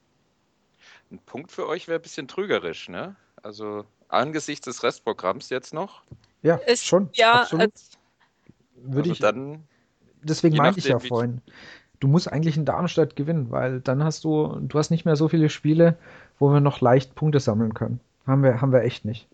Speaker 3: Ein Punkt für euch wäre ein bisschen trügerisch, ne? Also angesichts des Restprogramms jetzt noch.
Speaker 1: Ja, ist, schon.
Speaker 2: Ja, absolut.
Speaker 1: Würde also ich dann. Deswegen meinte ich ja vorhin. Du musst eigentlich in Darmstadt gewinnen, weil dann hast du, du hast nicht mehr so viele Spiele, wo wir noch leicht Punkte sammeln können. Haben wir, haben wir echt nicht.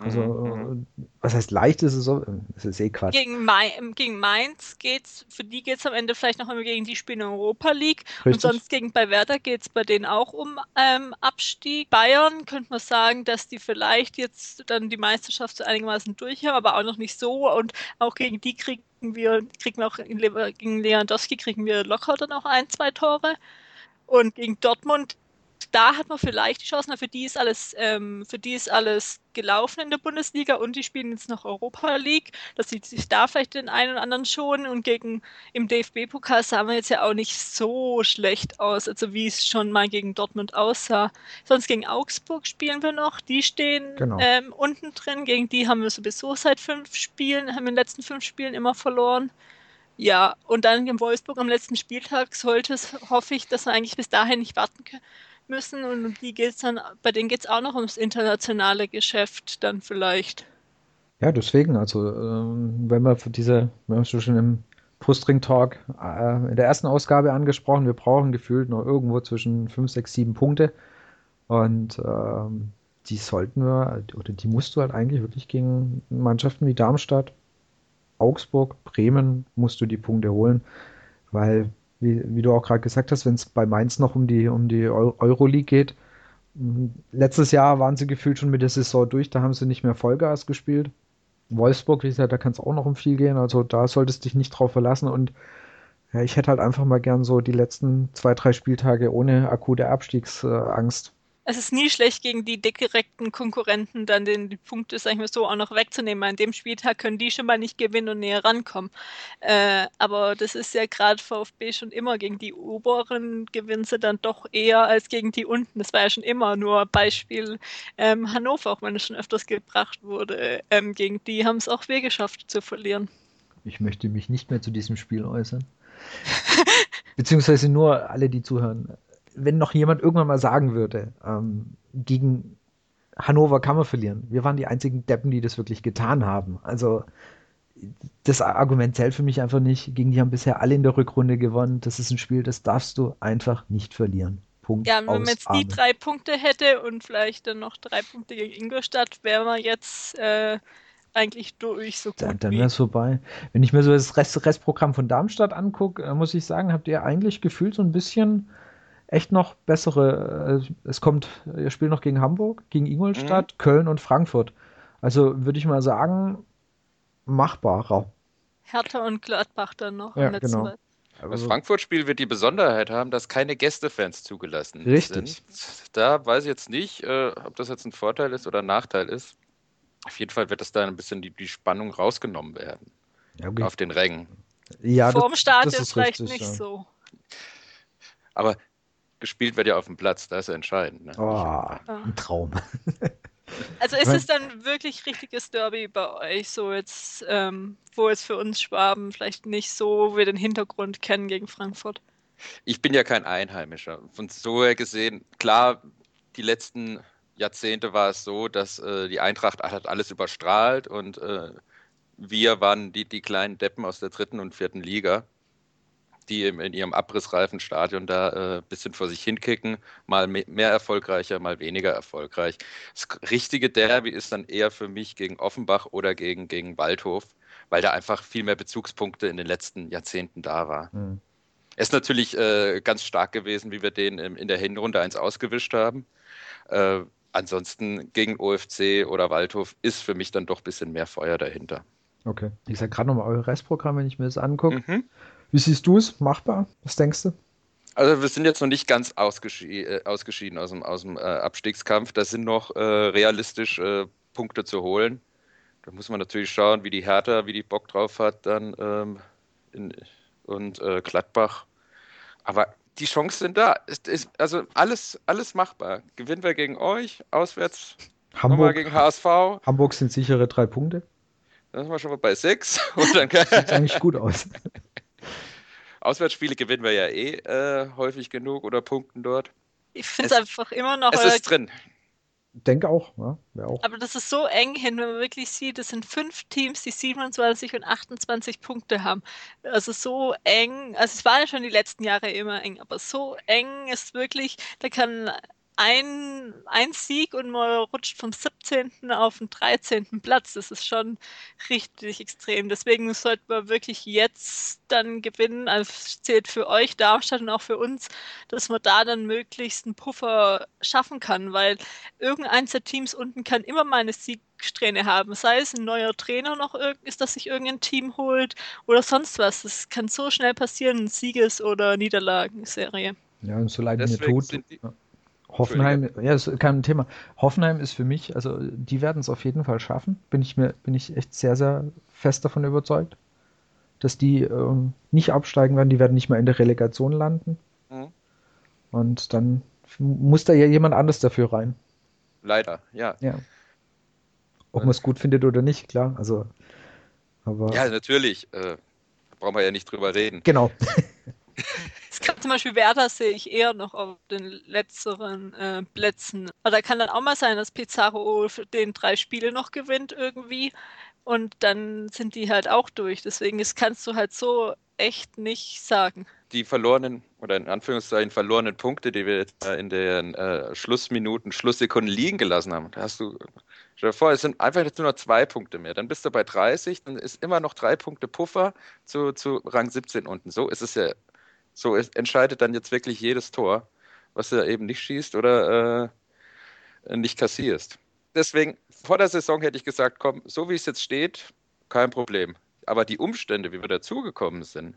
Speaker 1: Also, mhm. Äh, was heißt leicht ist es so? Das ist eh Quatsch.
Speaker 2: Gegen, Mai, gegen Mainz geht's, für die geht es am Ende vielleicht noch immer gegen die Spiele in Europa League. Richtig. Und sonst gegen bei Werder geht es bei denen auch um ähm, Abstieg. Bayern könnte man sagen, dass die vielleicht jetzt dann die Meisterschaft so einigermaßen durch haben, aber auch noch nicht so. Und auch gegen die kriegen wir, kriegen wir auch gegen Lewandowski kriegen wir locker dann auch ein, zwei Tore. Und gegen Dortmund da hat man vielleicht die Chancen, für die ist alles, ähm, für die ist alles gelaufen in der Bundesliga und die spielen jetzt noch Europa League, dass sie sich da vielleicht den einen oder anderen schonen und gegen im DFB-Pokal sah man jetzt ja auch nicht so schlecht aus, also wie es schon mal gegen Dortmund aussah. Sonst gegen Augsburg spielen wir noch, die stehen genau. ähm, unten drin, gegen die haben wir sowieso seit fünf Spielen, haben in den letzten fünf Spielen immer verloren. Ja, und dann in Wolfsburg am letzten Spieltag sollte es, hoffe ich, dass wir eigentlich bis dahin nicht warten müssen. Und die geht's dann, bei denen geht es auch noch ums internationale Geschäft dann vielleicht.
Speaker 1: Ja, deswegen, also ähm, wenn wir für diese, wir haben es schon im Brustring-Talk äh, in der ersten Ausgabe angesprochen, wir brauchen gefühlt noch irgendwo zwischen 5, 6, 7 Punkte. Und ähm, die sollten wir, oder die musst du halt eigentlich wirklich gegen Mannschaften wie Darmstadt, Augsburg, Bremen musst du die Punkte holen, weil, wie, wie du auch gerade gesagt hast, wenn es bei Mainz noch um die, um die Euroleague geht, letztes Jahr waren sie gefühlt schon mit der Saison durch, da haben sie nicht mehr Vollgas gespielt. Wolfsburg, wie gesagt, da kann es auch noch um viel gehen, also da solltest du dich nicht drauf verlassen und ja, ich hätte halt einfach mal gern so die letzten zwei, drei Spieltage ohne akute Abstiegsangst
Speaker 2: es ist nie schlecht, gegen die direkten Konkurrenten dann den, die Punkte, sag ich mal so, auch noch wegzunehmen. An dem Spieltag können die schon mal nicht gewinnen und näher rankommen. Äh, aber das ist ja gerade VfB schon immer. Gegen die oberen gewinnen sie dann doch eher als gegen die unten. Das war ja schon immer nur Beispiel ähm, Hannover, auch wenn es schon öfters gebracht wurde. Ähm, gegen die haben es auch wir geschafft zu verlieren.
Speaker 1: Ich möchte mich nicht mehr zu diesem Spiel äußern. Beziehungsweise nur alle, die zuhören wenn noch jemand irgendwann mal sagen würde, ähm, gegen Hannover kann man verlieren. Wir waren die einzigen Deppen, die das wirklich getan haben. Also das Argument zählt für mich einfach nicht. Gegen die haben bisher alle in der Rückrunde gewonnen. Das ist ein Spiel, das darfst du einfach nicht verlieren. Punkt.
Speaker 2: Ja, wenn man jetzt die drei Punkte hätte und vielleicht dann noch drei Punkte gegen Ingolstadt, wären wir jetzt äh, eigentlich durch so gut.
Speaker 1: Dann, dann wäre es vorbei. Wenn ich mir so das Rest, Restprogramm von Darmstadt angucke, äh, muss ich sagen, habt ihr eigentlich gefühlt so ein bisschen echt noch bessere. Äh, es kommt, ihr spielt noch gegen Hamburg, gegen Ingolstadt, mhm. Köln und Frankfurt. Also würde ich mal sagen, machbarer.
Speaker 2: Hertha und Gladbach dann noch.
Speaker 1: Ja, genau.
Speaker 3: Mal. Das also Frankfurt-Spiel wird die Besonderheit haben, dass keine Gästefans zugelassen
Speaker 1: Richtig.
Speaker 3: sind. Da weiß ich jetzt nicht, äh, ob das jetzt ein Vorteil ist oder ein Nachteil ist. Auf jeden Fall wird das da ein bisschen die, die Spannung rausgenommen werden. Ja, okay. Auf den Rängen.
Speaker 2: Ja, Vorm Start ist vielleicht richtig, nicht ja. so.
Speaker 3: Aber gespielt wird ja auf dem Platz, das ist entscheidend. Ne?
Speaker 1: Oh, ein Traum.
Speaker 2: Also ist es dann wirklich richtiges Derby bei euch, so jetzt, ähm, wo es für uns Schwaben vielleicht nicht so, wo wir den Hintergrund kennen gegen Frankfurt?
Speaker 3: Ich bin ja kein Einheimischer. Von so her gesehen, klar, die letzten Jahrzehnte war es so, dass äh, die Eintracht hat alles überstrahlt und äh, wir waren die, die kleinen Deppen aus der dritten und vierten Liga die in ihrem abrissreifen Stadion da ein äh, bisschen vor sich hinkicken, mal mehr erfolgreicher, mal weniger erfolgreich. Das richtige Derby ist dann eher für mich gegen Offenbach oder gegen, gegen Waldhof, weil da einfach viel mehr Bezugspunkte in den letzten Jahrzehnten da war. Mhm. Es ist natürlich äh, ganz stark gewesen, wie wir den in der Hinrunde eins ausgewischt haben. Äh, ansonsten gegen OFC oder Waldhof ist für mich dann doch ein bisschen mehr Feuer dahinter.
Speaker 1: Okay. Ich sage gerade nochmal euer Restprogramm, wenn ich mir das angucke. Mhm. Wie siehst du es? Machbar? Was denkst du?
Speaker 3: Also wir sind jetzt noch nicht ganz ausgeschi äh, ausgeschieden aus dem, aus dem äh, Abstiegskampf. Da sind noch äh, realistisch äh, Punkte zu holen. Da muss man natürlich schauen, wie die Hertha, wie die Bock drauf hat dann ähm, in, und äh, Gladbach. Aber die Chancen sind da. Ist, ist, also alles, alles machbar. Gewinnen wir gegen euch, auswärts
Speaker 1: Hamburg
Speaker 3: gegen HSV.
Speaker 1: Hamburg sind sichere drei Punkte.
Speaker 3: Dann sind wir schon mal bei sechs.
Speaker 1: Und dann Sieht eigentlich gut aus.
Speaker 3: Auswärtsspiele gewinnen wir ja eh äh, häufig genug oder punkten dort.
Speaker 2: Ich finde es einfach immer noch.
Speaker 3: Es ist drin.
Speaker 1: Denke auch, ja, auch.
Speaker 2: Aber das ist so eng hin, wenn man wirklich sieht, es sind fünf Teams, die 27 und 28 Punkte haben. Also so eng, also es war ja schon die letzten Jahre immer eng, aber so eng ist wirklich, da kann ein, ein Sieg und man rutscht vom 17. auf den 13. Platz. Das ist schon richtig extrem. Deswegen sollte man wirklich jetzt dann gewinnen. Also zählt für euch Darmstadt und auch für uns, dass man da dann möglichst einen Puffer schaffen kann, weil irgendeins der Teams unten kann immer mal eine Siegsträhne haben. Sei es ein neuer Trainer noch ist, dass sich irgendein Team holt oder sonst was. Das kann so schnell passieren, Sieges- oder Niederlagenserie.
Speaker 1: Ja, und so leid mir tut. Hoffenheim, ja, ist kein Thema. Hoffenheim ist für mich, also die werden es auf jeden Fall schaffen. Bin ich mir, bin ich echt sehr, sehr fest davon überzeugt, dass die ähm, nicht absteigen werden. Die werden nicht mehr in der Relegation landen. Mhm. Und dann muss da ja jemand anders dafür rein.
Speaker 3: Leider, ja.
Speaker 1: Ja. Ob man es gut findet oder nicht, klar. Also, aber
Speaker 3: ja, natürlich. Äh, brauchen wir ja nicht drüber reden.
Speaker 1: Genau.
Speaker 2: Es kann zum Beispiel Werder sehe ich eher noch auf den letzteren äh, Plätzen. Aber da kann dann auch mal sein, dass Pizarro den drei Spiele noch gewinnt irgendwie und dann sind die halt auch durch. Deswegen ist, kannst du halt so echt nicht sagen.
Speaker 3: Die verlorenen oder in Anführungszeichen verlorenen Punkte, die wir jetzt in den äh, Schlussminuten, Schlusssekunden liegen gelassen haben, da hast du, stell dir vor, es sind einfach jetzt nur noch zwei Punkte mehr. Dann bist du bei 30, dann ist immer noch drei Punkte Puffer zu, zu Rang 17 unten. So ist es ja, so ist, entscheidet dann jetzt wirklich jedes Tor, was du eben nicht schießt oder äh, nicht kassierst. Deswegen, vor der Saison hätte ich gesagt, komm, so wie es jetzt steht, kein Problem aber die Umstände, wie wir dazugekommen sind,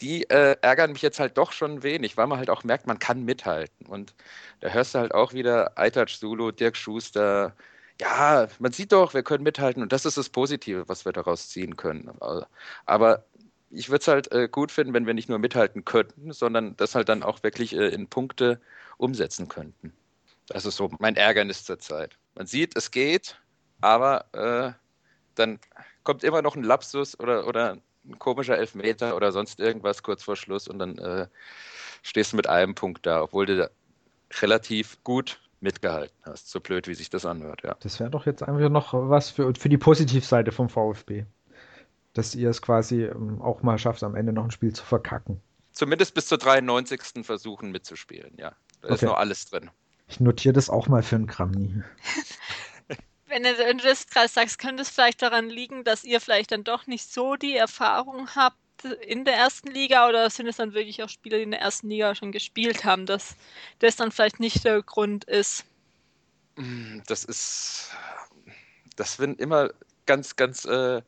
Speaker 3: die äh, ärgern mich jetzt halt doch schon wenig, weil man halt auch merkt, man kann mithalten. Und da hörst du halt auch wieder Aitaj Sulu, Dirk Schuster. Ja, man sieht doch, wir können mithalten und das ist das Positive, was wir daraus ziehen können. Aber ich würde es halt äh, gut finden, wenn wir nicht nur mithalten könnten, sondern das halt dann auch wirklich äh, in Punkte umsetzen könnten. Das ist so mein Ärgernis zur Zeit. Man sieht, es geht, aber äh, dann kommt immer noch ein Lapsus oder, oder ein komischer Elfmeter oder sonst irgendwas kurz vor Schluss und dann äh, stehst du mit einem Punkt da, obwohl du relativ gut mitgehalten hast. So blöd, wie sich das anhört, ja.
Speaker 1: Das wäre doch jetzt einfach noch was für, für die Positivseite vom VfB. Dass ihr es quasi ähm, auch mal schafft, am Ende noch ein Spiel zu verkacken.
Speaker 3: Zumindest bis zur 93. versuchen mitzuspielen, ja. Da okay. ist noch alles drin.
Speaker 1: Ich notiere das auch mal für einen Grammy.
Speaker 2: wenn du, wenn du das gerade sagst, könnte es vielleicht daran liegen, dass ihr vielleicht dann doch nicht so die Erfahrung habt in der ersten Liga oder sind es dann wirklich auch Spieler, die in der ersten Liga schon gespielt haben, dass das dann vielleicht nicht der Grund ist?
Speaker 3: Mm, das ist, das sind immer ganz, ganz, äh,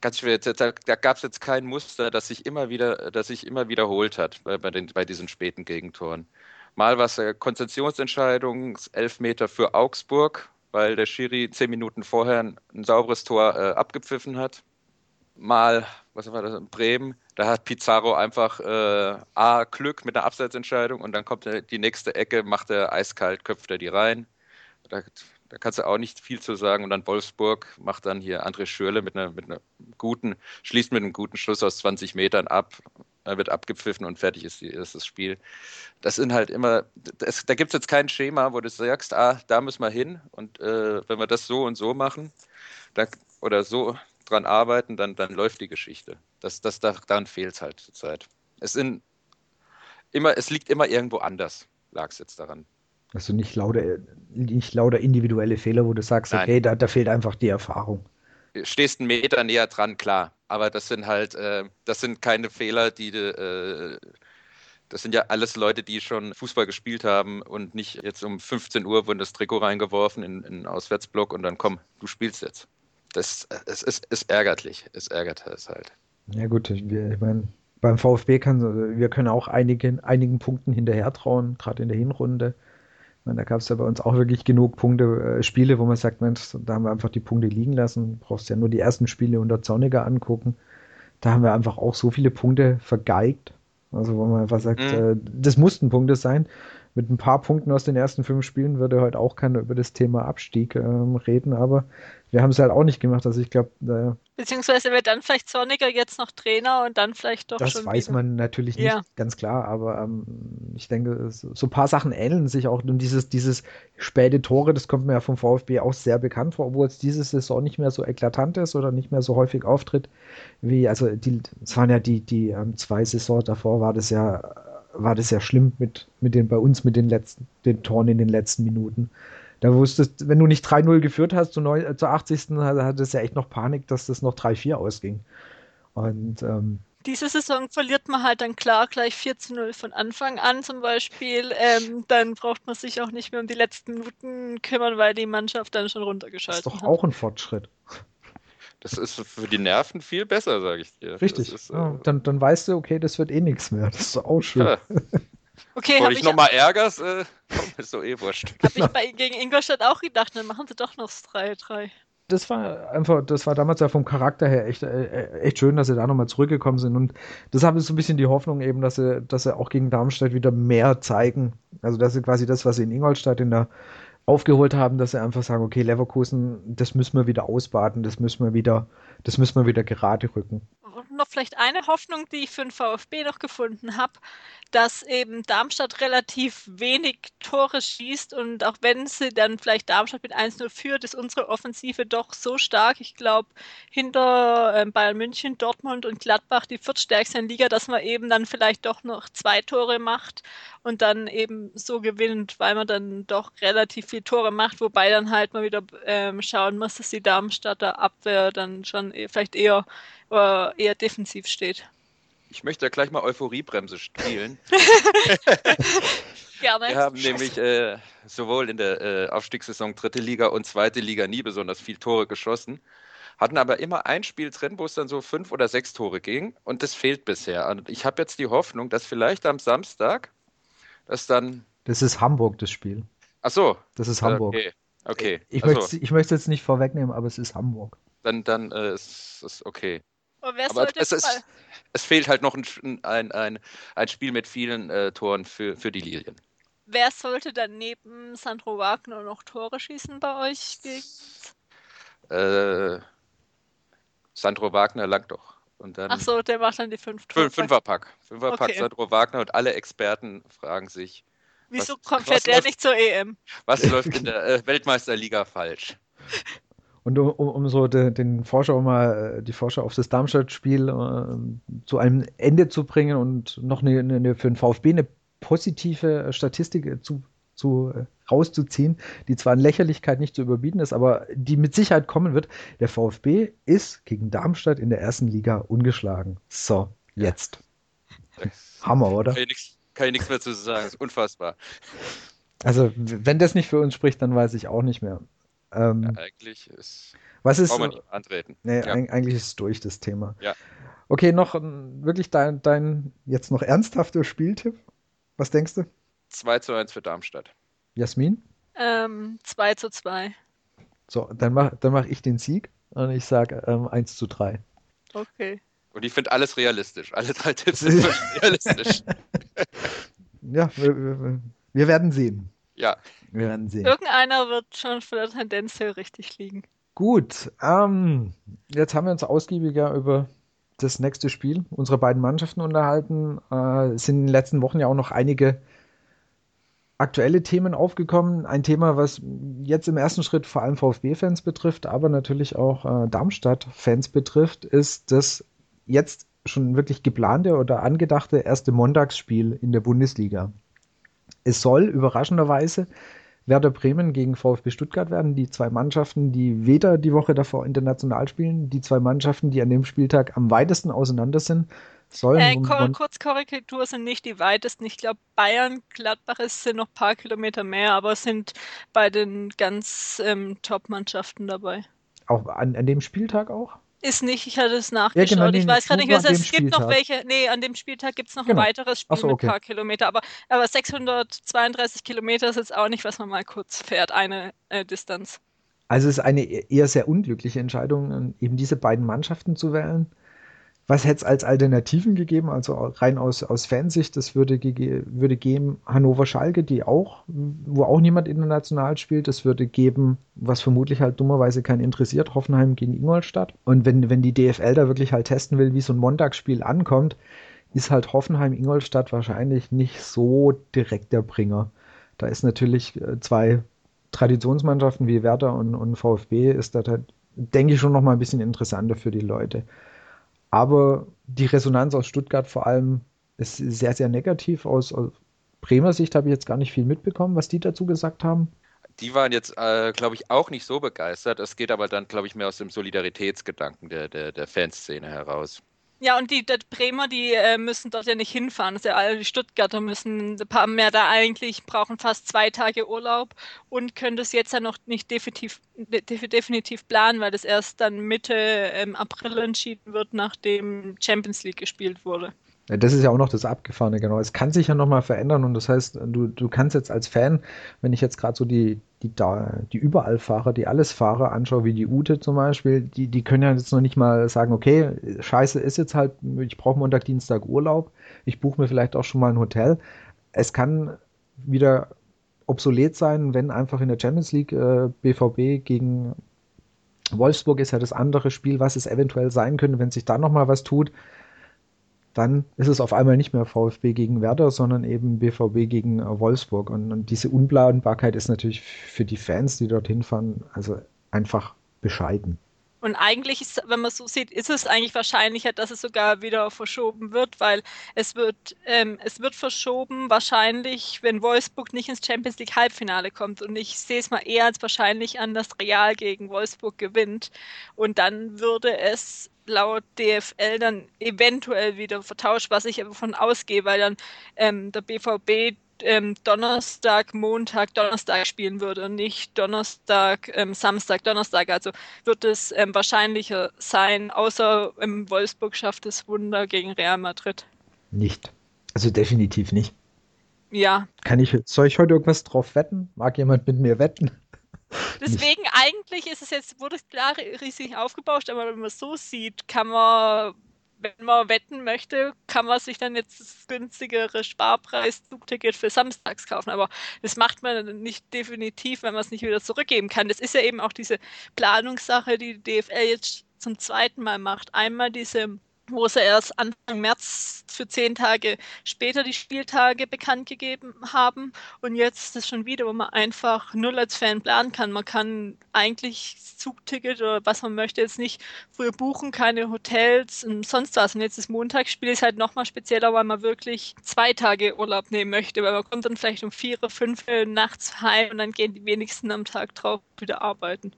Speaker 3: ganz schwer. Da, da gab es jetzt kein Muster, das sich immer wieder, das sich immer wiederholt hat bei, den, bei diesen späten Gegentoren. Mal war es äh, Konzentrationsentscheidung, Elfmeter für Augsburg, weil der Schiri zehn Minuten vorher ein, ein sauberes Tor äh, abgepfiffen hat. Mal, was war das, in Bremen, da hat Pizarro einfach äh, A, Glück mit einer Abseitsentscheidung und dann kommt die nächste Ecke, macht er eiskalt, köpft er die rein. Da, da kannst du auch nicht viel zu sagen. Und dann Wolfsburg macht dann hier André Schürle mit einer, mit einer guten, schließt mit einem guten Schuss aus 20 Metern ab wird abgepfiffen und fertig ist, ist das Spiel. Das sind halt immer, das, da gibt es jetzt kein Schema, wo du sagst, ah, da müssen wir hin und äh, wenn wir das so und so machen da, oder so dran arbeiten, dann, dann läuft die Geschichte. Das, das, daran fehlt es halt zurzeit. Es, sind immer, es liegt immer irgendwo anders, lag es jetzt daran.
Speaker 1: Also nicht lauter, nicht lauter individuelle Fehler, wo du sagst, Nein. okay, da, da fehlt einfach die Erfahrung.
Speaker 3: Stehst einen Meter näher dran, klar aber das sind halt, äh, das sind keine Fehler, die äh, das sind ja alles Leute, die schon Fußball gespielt haben und nicht jetzt um 15 Uhr wurden das Trikot reingeworfen in, in den Auswärtsblock und dann komm, du spielst jetzt. Das es ist, ist ärgerlich. Es ärgert es halt.
Speaker 1: Ja gut, ich, ich meine, beim VfB kann wir können auch einigen, einigen Punkten hinterher trauen, gerade in der Hinrunde da gab es ja bei uns auch wirklich genug Punkte, äh, Spiele, wo man sagt, Mensch, da haben wir einfach die Punkte liegen lassen. Du brauchst ja nur die ersten Spiele unter Zorniger angucken. Da haben wir einfach auch so viele Punkte vergeigt. Also wo man einfach sagt, mhm. äh, das mussten Punkte sein mit ein paar Punkten aus den ersten fünf Spielen würde heute auch keiner über das Thema Abstieg ähm, reden, aber wir haben es halt auch nicht gemacht. Also ich glaube, äh,
Speaker 2: beziehungsweise wird dann vielleicht Zorniger jetzt noch Trainer und dann vielleicht doch
Speaker 1: das
Speaker 2: schon.
Speaker 1: Das weiß wieder. man natürlich nicht, ja. ganz klar, aber ähm, ich denke, so, so, ein paar Sachen ähneln sich auch. Und dieses, dieses späte Tore, das kommt mir ja vom VfB auch sehr bekannt vor, obwohl es diese Saison nicht mehr so eklatant ist oder nicht mehr so häufig auftritt, wie, also die, es waren ja die, die ähm, zwei Saisons davor, war das ja war das ja schlimm mit, mit den, bei uns mit den letzten, den Toren in den letzten Minuten. Da wusstest, wenn du nicht 3-0 geführt hast zu, neu, äh, zur 80. hat es ja echt noch Panik, dass das noch 3-4 ausging. Und ähm,
Speaker 2: diese Saison verliert man halt dann klar gleich 4 0 von Anfang an zum Beispiel. Ähm, dann braucht man sich auch nicht mehr um die letzten Minuten kümmern, weil die Mannschaft dann schon runtergeschaltet
Speaker 1: hat. Das ist doch hat. auch ein Fortschritt.
Speaker 3: Das ist für die Nerven viel besser, sage ich dir.
Speaker 1: Richtig.
Speaker 3: Ist,
Speaker 1: äh, dann, dann weißt du, okay, das wird eh nichts mehr. Das ist auch schön. Ja.
Speaker 3: Okay, Bevor ich nochmal ärgerst, äh, ist so eh wurscht.
Speaker 2: Habe ich bei, gegen Ingolstadt auch gedacht, dann machen sie doch noch das 3-3.
Speaker 1: Das war einfach, das war damals ja vom Charakter her echt, äh, echt schön, dass sie da nochmal zurückgekommen sind. Und das habe ich so ein bisschen die Hoffnung eben, dass sie, dass sie auch gegen Darmstadt wieder mehr zeigen. Also dass sie quasi das, was sie in Ingolstadt in der aufgeholt haben, dass sie einfach sagen, okay, Leverkusen, das müssen wir wieder ausbaden, das müssen wir wieder, das müssen wir wieder gerade rücken.
Speaker 2: Noch vielleicht eine Hoffnung, die ich für den VfB noch gefunden habe, dass eben Darmstadt relativ wenig Tore schießt und auch wenn sie dann vielleicht Darmstadt mit 1-0 führt, ist unsere Offensive doch so stark. Ich glaube, hinter äh, Bayern München, Dortmund und Gladbach die viertstärkste Liga, dass man eben dann vielleicht doch noch zwei Tore macht und dann eben so gewinnt, weil man dann doch relativ viele Tore macht, wobei dann halt mal wieder ähm, schauen muss, dass die Darmstadter Abwehr dann schon e-, vielleicht eher, äh, eher defensiv steht.
Speaker 3: Ich möchte ja gleich mal Euphoriebremse spielen.
Speaker 2: Gerne.
Speaker 3: Wir haben nämlich äh, sowohl in der äh, Aufstiegssaison dritte Liga und zweite Liga nie besonders viel Tore geschossen. Hatten aber immer ein Spiel drin, wo es dann so fünf oder sechs Tore ging. Und das fehlt bisher. Und ich habe jetzt die Hoffnung, dass vielleicht am Samstag das dann.
Speaker 1: Das ist Hamburg, das Spiel.
Speaker 3: Ach so.
Speaker 1: Das ist Hamburg.
Speaker 3: Okay. okay.
Speaker 1: Ich, möchte, ich möchte es jetzt nicht vorwegnehmen, aber es ist Hamburg.
Speaker 3: Dann, dann äh, ist es okay.
Speaker 2: Aber, wer
Speaker 3: aber es, ist, es fehlt halt noch ein, ein, ein, ein Spiel mit vielen äh, Toren für, für die Lilien.
Speaker 2: Wer sollte dann neben Sandro Wagner noch Tore schießen bei euch?
Speaker 3: Äh, Sandro Wagner langt doch. Und dann
Speaker 2: Ach so, der macht dann die fünf Tore.
Speaker 3: Fünferpack. Fünferpack okay. Sandro Wagner und alle Experten fragen sich.
Speaker 2: Wieso was, kommt was der läuft, nicht zur EM?
Speaker 3: Was läuft in der äh, Weltmeisterliga falsch?
Speaker 1: Und um, um so de, den Vorschau mal, äh, die Vorschau auf das Darmstadt-Spiel äh, zu einem Ende zu bringen und noch eine, eine, für den VfB eine positive Statistik äh, zu, zu äh, rauszuziehen, die zwar in Lächerlichkeit nicht zu überbieten ist, aber die mit Sicherheit kommen wird. Der VfB ist gegen Darmstadt in der ersten Liga ungeschlagen. So, jetzt. Hammer, oder?
Speaker 3: Kann ich, nichts mehr zu sagen, das ist unfassbar.
Speaker 1: Also, wenn das nicht für uns spricht, dann weiß ich auch nicht mehr.
Speaker 3: Ähm, ja, eigentlich ist.
Speaker 1: Was ist.
Speaker 3: man nicht antreten.
Speaker 1: Nee, ja. eigentlich ist es durch das Thema.
Speaker 3: Ja.
Speaker 1: Okay, noch wirklich dein, dein jetzt noch ernsthafter Spieltipp? Was denkst du?
Speaker 3: 2 zu 1 für Darmstadt.
Speaker 1: Jasmin?
Speaker 2: Ähm, 2 zu 2.
Speaker 1: So, dann mache dann mach ich den Sieg und ich sage ähm, 1 zu 3.
Speaker 2: Okay.
Speaker 3: Und ich finde alles realistisch. Alle drei Tipps sind realistisch.
Speaker 1: ja, wir, wir, wir werden sehen.
Speaker 3: Ja.
Speaker 1: Wir werden sehen.
Speaker 2: Irgendeiner wird schon von der Tendenz her richtig liegen.
Speaker 1: Gut, ähm, jetzt haben wir uns ausgiebiger über das nächste Spiel unserer beiden Mannschaften unterhalten. Äh, es sind in den letzten Wochen ja auch noch einige aktuelle Themen aufgekommen. Ein Thema, was jetzt im ersten Schritt vor allem VfB-Fans betrifft, aber natürlich auch äh, Darmstadt-Fans betrifft, ist das jetzt schon wirklich geplante oder angedachte erste Montagsspiel in der Bundesliga. Es soll überraschenderweise Werder Bremen gegen VfB Stuttgart werden. Die zwei Mannschaften, die weder die Woche davor international spielen, die zwei Mannschaften, die an dem Spieltag am weitesten auseinander sind, sollen.
Speaker 2: Äh, Kor kurz Korrektur sind nicht die weitesten. Ich glaube, Bayern, Gladbach ist, sind noch ein paar Kilometer mehr, aber sind bei den ganz ähm, Top-Mannschaften dabei.
Speaker 1: Auch an, an dem Spieltag auch?
Speaker 2: Ist nicht, ich hatte es nachgeschaut. Ja, genau, ich weiß gerade nicht mehr, es gibt noch welche. Nee, an dem Spieltag gibt es noch genau. ein weiteres Spiel so, okay. mit ein paar Kilometer. Aber, aber 632 Kilometer ist jetzt auch nicht, was man mal kurz fährt, eine äh, Distanz.
Speaker 1: Also es ist eine e-, eher sehr unglückliche Entscheidung, eben diese beiden Mannschaften zu wählen. Was hätte es als Alternativen gegeben? Also rein aus, aus Fansicht, das würde, würde geben Hannover-Schalke, die auch, wo auch niemand international spielt. Das würde geben, was vermutlich halt dummerweise keinen interessiert, Hoffenheim gegen Ingolstadt. Und wenn, wenn die DFL da wirklich halt testen will, wie so ein Montagsspiel ankommt, ist halt Hoffenheim-Ingolstadt wahrscheinlich nicht so direkt der Bringer. Da ist natürlich äh, zwei Traditionsmannschaften wie Werder und, und VfB, ist da, denke ich, schon noch mal ein bisschen interessanter für die Leute. Aber die Resonanz aus Stuttgart vor allem ist sehr, sehr negativ. Aus, aus Bremer Sicht habe ich jetzt gar nicht viel mitbekommen, was die dazu gesagt haben.
Speaker 3: Die waren jetzt, äh, glaube ich, auch nicht so begeistert. Es geht aber dann, glaube ich, mehr aus dem Solidaritätsgedanken der, der, der Fanszene heraus.
Speaker 2: Ja, und die, die Bremer, die äh, müssen dort ja nicht hinfahren. Das alle die Stuttgarter müssen ein paar mehr da eigentlich, brauchen fast zwei Tage Urlaub und können das jetzt ja noch nicht definitiv, definitiv planen, weil das erst dann Mitte ähm, April entschieden wird, nachdem Champions League gespielt wurde.
Speaker 1: Ja, das ist ja auch noch das Abgefahrene, genau. Es kann sich ja nochmal verändern und das heißt, du, du kannst jetzt als Fan, wenn ich jetzt gerade so die, die, die Überallfahrer, die Allesfahrer anschaue, wie die Ute zum Beispiel, die, die können ja jetzt noch nicht mal sagen, okay, scheiße ist jetzt halt, ich brauche Montag, Dienstag Urlaub, ich buche mir vielleicht auch schon mal ein Hotel. Es kann wieder obsolet sein, wenn einfach in der Champions League äh, BVB gegen Wolfsburg ist ja das andere Spiel, was es eventuell sein könnte, wenn sich da nochmal was tut. Dann ist es auf einmal nicht mehr VfB gegen Werder, sondern eben BVB gegen äh, Wolfsburg. Und, und diese Unplanbarkeit ist natürlich für die Fans, die dorthin fahren, also einfach bescheiden.
Speaker 2: Und eigentlich, ist, wenn man so sieht, ist es eigentlich wahrscheinlicher, dass es sogar wieder verschoben wird, weil es wird, ähm, es wird verschoben, wahrscheinlich, wenn Wolfsburg nicht ins Champions League Halbfinale kommt. Und ich sehe es mal eher als wahrscheinlich an, dass Real gegen Wolfsburg gewinnt. Und dann würde es laut DFL dann eventuell wieder vertauscht, was ich aber von ausgehe, weil dann ähm, der BVB ähm, Donnerstag, Montag, Donnerstag spielen würde und nicht Donnerstag, ähm, Samstag, Donnerstag. Also wird es ähm, wahrscheinlicher sein, außer im Wolfsburg schafft es Wunder gegen Real Madrid.
Speaker 1: Nicht. Also definitiv nicht.
Speaker 2: Ja.
Speaker 1: Kann ich, soll ich heute irgendwas drauf wetten? Mag jemand mit mir wetten?
Speaker 2: Deswegen eigentlich ist es jetzt, wurde es klar riesig aufgebauscht, aber wenn man es so sieht, kann man wenn man wetten möchte, kann man sich dann jetzt das günstigere Sparpreis-Zugticket für samstags kaufen. Aber das macht man nicht definitiv, wenn man es nicht wieder zurückgeben kann. Das ist ja eben auch diese Planungssache, die die DFL jetzt zum zweiten Mal macht. Einmal diese wo sie erst Anfang März für zehn Tage später die Spieltage bekannt gegeben haben. Und jetzt ist es schon wieder, wo man einfach null als Fan planen kann. Man kann eigentlich Zugticket oder was man möchte jetzt nicht früher buchen, keine Hotels und sonst was. Und jetzt das Montagsspiel ist halt nochmal spezieller, weil man wirklich zwei Tage Urlaub nehmen möchte, weil man kommt dann vielleicht um vier, fünf nachts heim und dann gehen die wenigsten am Tag drauf wieder arbeiten.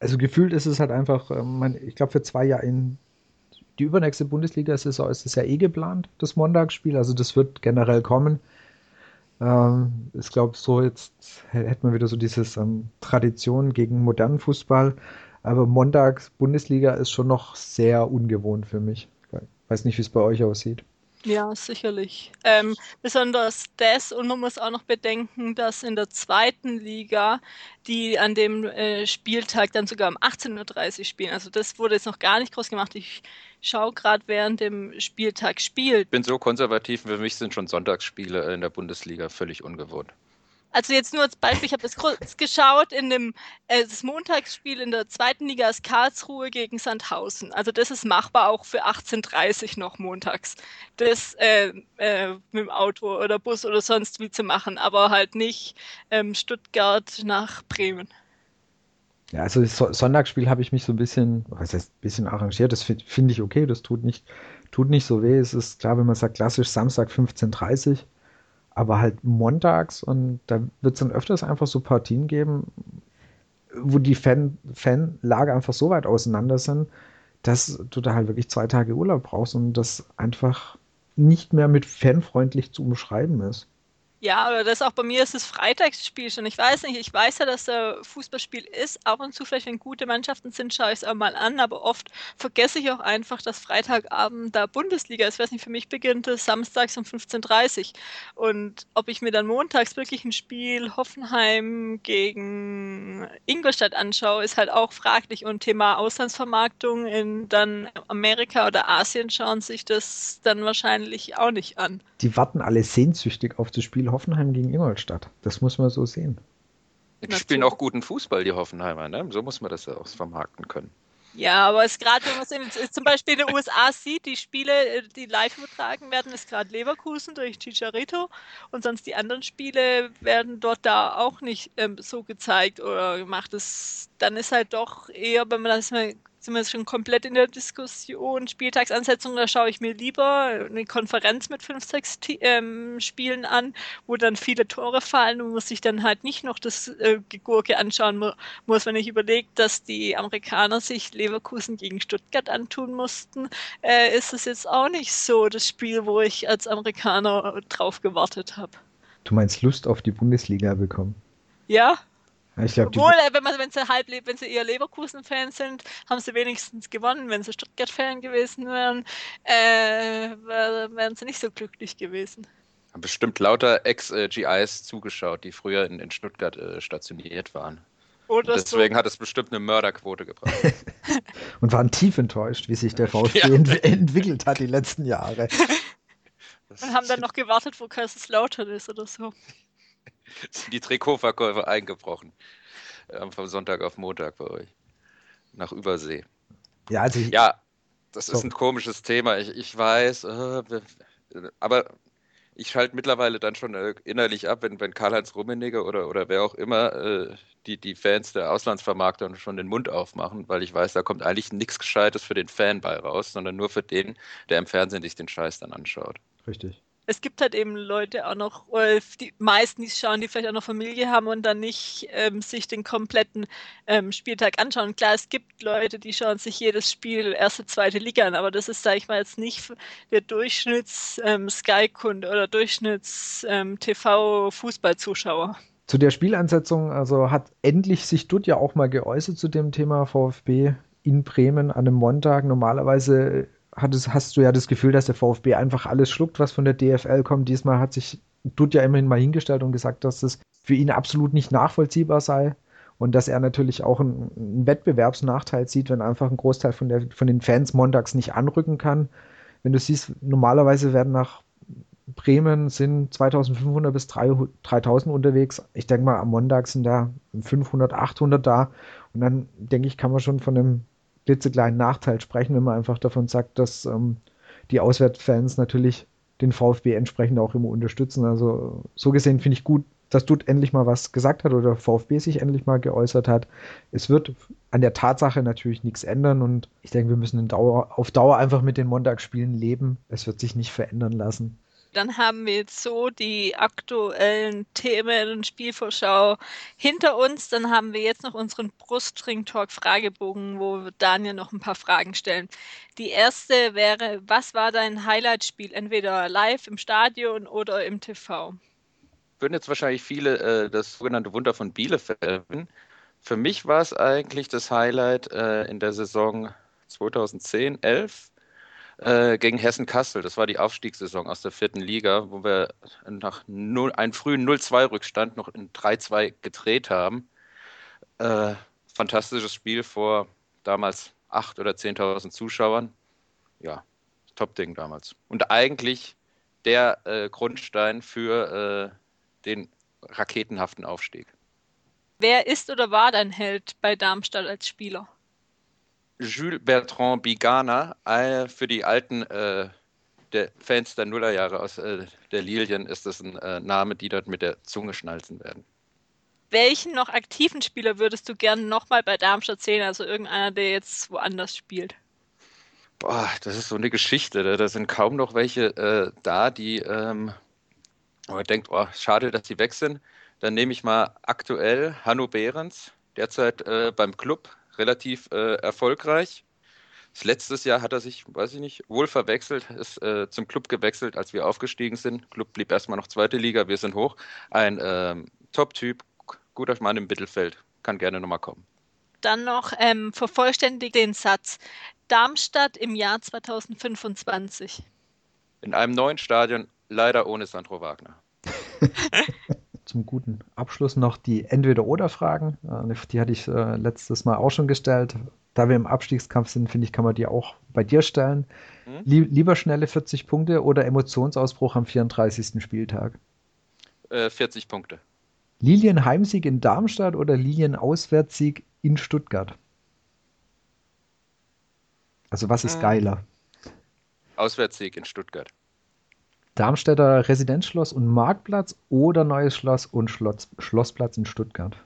Speaker 1: Also gefühlt ist es halt einfach, ähm, ich glaube, für zwei Jahre in die übernächste Bundesliga-Saison ist es ja eh geplant, das Montagsspiel. Also das wird generell kommen. Ähm, ich glaube, so jetzt hätte man wieder so dieses ähm, Tradition gegen modernen Fußball. Aber Montags Bundesliga ist schon noch sehr ungewohnt für mich. Ich weiß nicht, wie es bei euch aussieht.
Speaker 2: Ja, sicherlich. Ähm, besonders das und man muss auch noch bedenken, dass in der zweiten Liga die an dem äh, Spieltag dann sogar um 18.30 Uhr spielen. Also das wurde jetzt noch gar nicht groß gemacht. Ich schaue gerade während dem Spieltag spielt.
Speaker 3: Ich bin so konservativ, für mich sind schon Sonntagsspiele in der Bundesliga völlig ungewohnt.
Speaker 2: Also jetzt nur als Beispiel, ich habe das kurz geschaut in dem äh, das Montagsspiel in der zweiten Liga ist Karlsruhe gegen Sandhausen. Also das ist machbar auch für 18:30 noch montags. Das äh, äh, mit dem Auto oder Bus oder sonst wie zu machen, aber halt nicht ähm, Stuttgart nach Bremen.
Speaker 1: Ja, also das Sonntagsspiel habe ich mich so ein bisschen, was heißt ein bisschen arrangiert, das finde find ich okay, das tut nicht, tut nicht so weh. Es ist klar, wenn man sagt, klassisch Samstag 15.30 Uhr, aber halt montags und da wird es dann öfters einfach so Partien geben, wo die Fan, Fanlager einfach so weit auseinander sind, dass du da halt wirklich zwei Tage Urlaub brauchst und das einfach nicht mehr mit fanfreundlich zu umschreiben ist.
Speaker 2: Ja, aber das auch bei mir ist das Freitagsspiel schon. Ich weiß nicht, ich weiß ja, dass der Fußballspiel ist. Ab und zu vielleicht, wenn gute Mannschaften sind, schaue ich es auch mal an, aber oft vergesse ich auch einfach, dass Freitagabend da Bundesliga ist. Ich weiß nicht, für mich beginnt es samstags um 15.30 Uhr. Und ob ich mir dann montags wirklich ein Spiel Hoffenheim gegen Ingolstadt anschaue, ist halt auch fraglich. Und Thema Auslandsvermarktung in dann Amerika oder Asien schauen sich das dann wahrscheinlich auch nicht an.
Speaker 1: Die warten alle sehnsüchtig auf das Spiel Hoffenheim gegen Ingolstadt. Das muss man so sehen.
Speaker 3: Die spielen auch guten Fußball, die Hoffenheimer. Ne? So muss man das ja auch vermarkten können.
Speaker 2: Ja, aber es gerade, wenn man es zum Beispiel in den USA sieht, die Spiele, äh, die live übertragen werden, ist gerade Leverkusen durch Chicharito und sonst die anderen Spiele werden dort da auch nicht ähm, so gezeigt oder gemacht. Das, dann ist halt doch eher, wenn man das mal sind wir schon komplett in der Diskussion. Spieltagsansetzung, da schaue ich mir lieber eine Konferenz mit fünf, sechs ähm, Spielen an, wo dann viele Tore fallen und muss sich dann halt nicht noch das äh, Gegurke anschauen muss, wenn ich überlege, dass die Amerikaner sich Leverkusen gegen Stuttgart antun mussten, äh, ist es jetzt auch nicht so das Spiel, wo ich als Amerikaner drauf gewartet habe.
Speaker 1: Du meinst Lust auf die Bundesliga bekommen?
Speaker 2: Ja,
Speaker 1: ich glaub,
Speaker 2: Obwohl, äh, wenn, man, wenn, sie halb, wenn sie eher Leverkusen-Fans sind, haben sie wenigstens gewonnen. Wenn sie Stuttgart-Fan gewesen wären, äh, wären sie nicht so glücklich gewesen.
Speaker 3: Haben bestimmt lauter Ex-GIs zugeschaut, die früher in, in Stuttgart äh, stationiert waren. Oder deswegen so. hat es bestimmt eine Mörderquote gebracht.
Speaker 1: Und waren tief enttäuscht, wie sich der VfB ja. ent entwickelt hat die letzten Jahre.
Speaker 2: Und haben dann noch gewartet, wo Kaiserslautern ist oder so
Speaker 3: sind die Trikotverkäufe eingebrochen. Ähm, vom Sonntag auf Montag bei euch. nach Übersee.
Speaker 1: Ja, also ich,
Speaker 3: ja das so. ist ein komisches Thema. Ich, ich weiß, äh, aber ich schalte mittlerweile dann schon äh, innerlich ab, wenn, wenn Karl-Heinz Rummenigge oder, oder wer auch immer äh, die, die Fans der Auslandsvermarkter schon den Mund aufmachen, weil ich weiß, da kommt eigentlich nichts Gescheites für den Fan bei raus, sondern nur für den, der im Fernsehen sich den Scheiß dann anschaut.
Speaker 1: Richtig
Speaker 2: es gibt halt eben Leute auch noch, die meisten, die schauen, die vielleicht auch noch Familie haben und dann nicht ähm, sich den kompletten ähm, Spieltag anschauen. Klar, es gibt Leute, die schauen sich jedes Spiel erste, zweite Liga an, aber das ist, sage ich mal, jetzt nicht der Durchschnitts-Sky-Kunde ähm, oder Durchschnitts-TV-Fußballzuschauer. Ähm,
Speaker 1: zu der Spielansetzung, also hat endlich sich Dutt ja auch mal geäußert zu dem Thema VfB in Bremen an einem Montag. Normalerweise hattest, hast du ja das Gefühl, dass der VfB einfach alles schluckt, was von der DFL kommt. Diesmal hat sich Dutt ja immerhin mal hingestellt und gesagt, dass das für ihn absolut nicht nachvollziehbar sei und dass er natürlich auch einen, einen Wettbewerbsnachteil sieht, wenn einfach ein Großteil von, der, von den Fans montags nicht anrücken kann. Wenn du siehst, normalerweise werden nach Bremen sind 2500 bis 3000 unterwegs. Ich denke mal, am Montag sind da 500, 800 da. Und dann denke ich, kann man schon von einem klitzekleinen Nachteil sprechen, wenn man einfach davon sagt, dass ähm, die Auswärtsfans natürlich den VfB entsprechend auch immer unterstützen. Also so gesehen finde ich gut, dass Dutt endlich mal was gesagt hat oder VfB sich endlich mal geäußert hat. Es wird an der Tatsache natürlich nichts ändern und ich denke, wir müssen Dauer, auf Dauer einfach mit den Montagsspielen leben. Es wird sich nicht verändern lassen.
Speaker 2: Dann haben wir jetzt so die aktuellen Themen und Spielvorschau hinter uns. Dann haben wir jetzt noch unseren Brustring-Talk-Fragebogen, wo Daniel noch ein paar Fragen stellen. Die erste wäre, was war dein Highlight-Spiel? Entweder live im Stadion oder im TV?
Speaker 3: Würden jetzt wahrscheinlich viele äh, das sogenannte Wunder von Bielefeld. Für mich war es eigentlich das Highlight äh, in der Saison 2010, 11 äh, gegen Hessen Kassel. Das war die Aufstiegssaison aus der vierten Liga, wo wir nach 0, einen frühen 0-2-Rückstand noch in 3-2 gedreht haben. Äh, fantastisches Spiel vor damals 8.000 oder 10.000 Zuschauern. Ja, Top-Ding damals. Und eigentlich der äh, Grundstein für äh, den raketenhaften Aufstieg.
Speaker 2: Wer ist oder war dein Held bei Darmstadt als Spieler?
Speaker 3: Jules Bertrand Bigana, äh, für die alten äh, der Fans der Nullerjahre aus äh, der Lilien ist das ein äh, Name, die dort mit der Zunge schnalzen werden.
Speaker 2: Welchen noch aktiven Spieler würdest du gerne nochmal bei Darmstadt sehen? Also irgendeiner, der jetzt woanders spielt?
Speaker 3: Boah, das ist so eine Geschichte. Da, da sind kaum noch welche äh, da, die ähm, man denkt, oh, schade, dass sie weg sind. Dann nehme ich mal aktuell Hanno Behrens, derzeit beim Club relativ äh, erfolgreich. Das letztes Jahr hat er sich, weiß ich nicht, wohl verwechselt, ist äh, zum Club gewechselt, als wir aufgestiegen sind. Club blieb erstmal noch zweite Liga, wir sind hoch. Ein ähm, Top-Typ, guter Mann im Mittelfeld, kann gerne nochmal kommen.
Speaker 2: Dann noch ähm, vervollständigt den Satz. Darmstadt im Jahr 2025.
Speaker 3: In einem neuen Stadion, leider ohne Sandro Wagner.
Speaker 1: zum guten Abschluss noch die Entweder-Oder-Fragen. Äh, die hatte ich äh, letztes Mal auch schon gestellt. Da wir im Abstiegskampf sind, finde ich, kann man die auch bei dir stellen. Mhm. lieber schnelle 40 Punkte oder Emotionsausbruch am 34. Spieltag?
Speaker 3: Äh, 40 Punkte.
Speaker 1: Lilien-Heimsieg in Darmstadt oder Lilien-Auswärtssieg in Stuttgart? Also was ist mhm. geiler?
Speaker 3: Auswärtssieg in Stuttgart.
Speaker 1: Darmstädter Residenzschloss und Marktplatz oder Neues Schloss und Schloss, Schlossplatz in Stuttgart?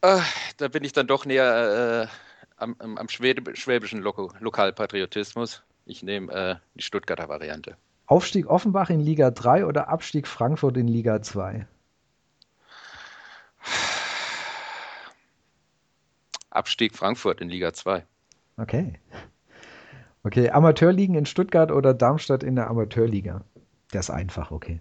Speaker 3: Ach, da bin ich dann doch näher äh, am, am, schwäbischen Lo Lokalpatriotismus. Ich nehme äh, die Stuttgarter Variante.
Speaker 1: Aufstieg Offenbach in Liga 3 oder Abstieg Frankfurt in Liga 2?
Speaker 3: Abstieg Frankfurt in Liga 2.
Speaker 1: Okay. Okay, Amateurligen in Stuttgart oder Darmstadt in der Amateurliga? Der ist einfach, okay.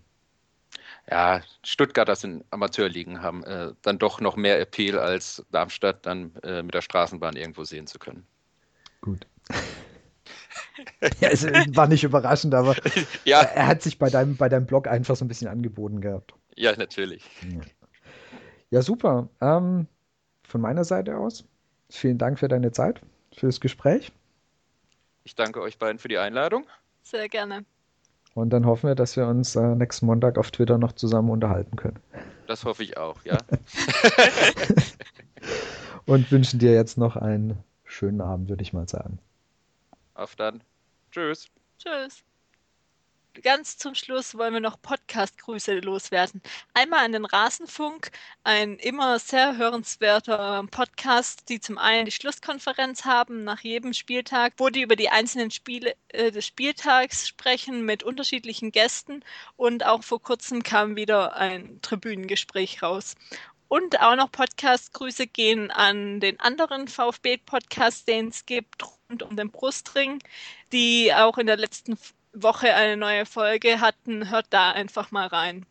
Speaker 3: Ja, Stuttgarter sind Amateurligen, haben äh, dann doch noch mehr Appeal als Darmstadt dann äh, mit der Straßenbahn irgendwo sehen zu können.
Speaker 1: Gut. ja, es war nicht überraschend, aber ja. er hat sich bei deinem, bei deinem Blog einfach so ein bisschen angeboten gehabt.
Speaker 3: Ja, natürlich.
Speaker 1: Ja, ja super. Ähm, von meiner Seite aus, vielen Dank für deine Zeit, für das Gespräch.
Speaker 3: Ich danke euch beiden für die Einladung.
Speaker 2: Sehr gerne.
Speaker 1: Und dann hoffen wir, dass wir uns äh, nächsten Montag auf Twitter noch zusammen unterhalten können.
Speaker 3: Das hoffe ich auch, ja.
Speaker 1: Und wünschen dir jetzt noch einen schönen Abend, würde ich mal sagen.
Speaker 3: Auf dann. Tschüss.
Speaker 2: Tschüss ganz zum Schluss wollen wir noch Podcast-Grüße loswerden. Einmal an den Rasenfunk, ein immer sehr hörenswerter Podcast, die zum einen die Schlusskonferenz haben nach jedem Spieltag, wo die über die einzelnen Spiele äh, des Spieltags sprechen mit unterschiedlichen Gästen und auch vor kurzem kam wieder ein Tribünengespräch raus. Und auch noch Podcast-Grüße gehen an den anderen VfB-Podcast, den es gibt, rund um den Brustring, die auch in der letzten Woche eine neue Folge hatten, hört da einfach mal rein.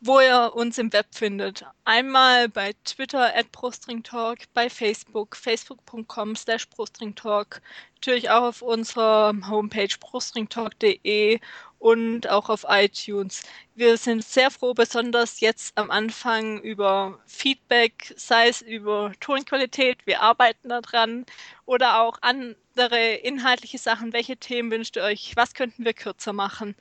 Speaker 2: Wo ihr uns im Web findet. Einmal bei Twitter at Brustringtalk, bei Facebook, facebook.com slash Brustringtalk, natürlich auch auf unserer Homepage brustringtalk.de und auch auf iTunes. Wir sind sehr froh, besonders jetzt am Anfang über Feedback, sei es über Tonqualität, wir arbeiten daran, oder auch andere inhaltliche Sachen. Welche Themen wünscht ihr euch? Was könnten wir kürzer machen?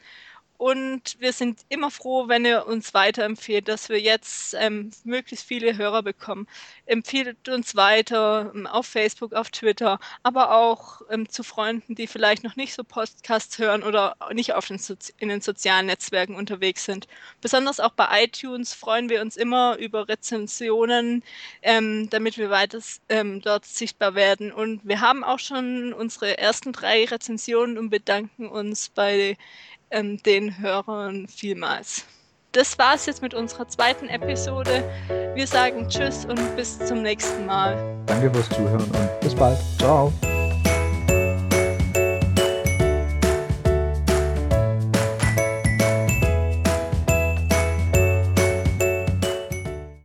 Speaker 2: Und wir sind immer froh, wenn ihr uns weiterempfehlt, dass wir jetzt ähm, möglichst viele Hörer bekommen. Empfehlt uns weiter ähm, auf Facebook, auf Twitter, aber auch ähm, zu Freunden, die vielleicht noch nicht so Podcasts hören oder nicht auf den in den sozialen Netzwerken unterwegs sind. Besonders auch bei iTunes freuen wir uns immer über Rezensionen, ähm, damit wir weiter ähm, dort sichtbar werden. Und wir haben auch schon unsere ersten drei Rezensionen und bedanken uns bei ähm, den Hörern vielmals. Das war es jetzt mit unserer zweiten Episode. Wir sagen Tschüss und bis zum nächsten Mal.
Speaker 1: Danke fürs Zuhören und bis bald. Ciao.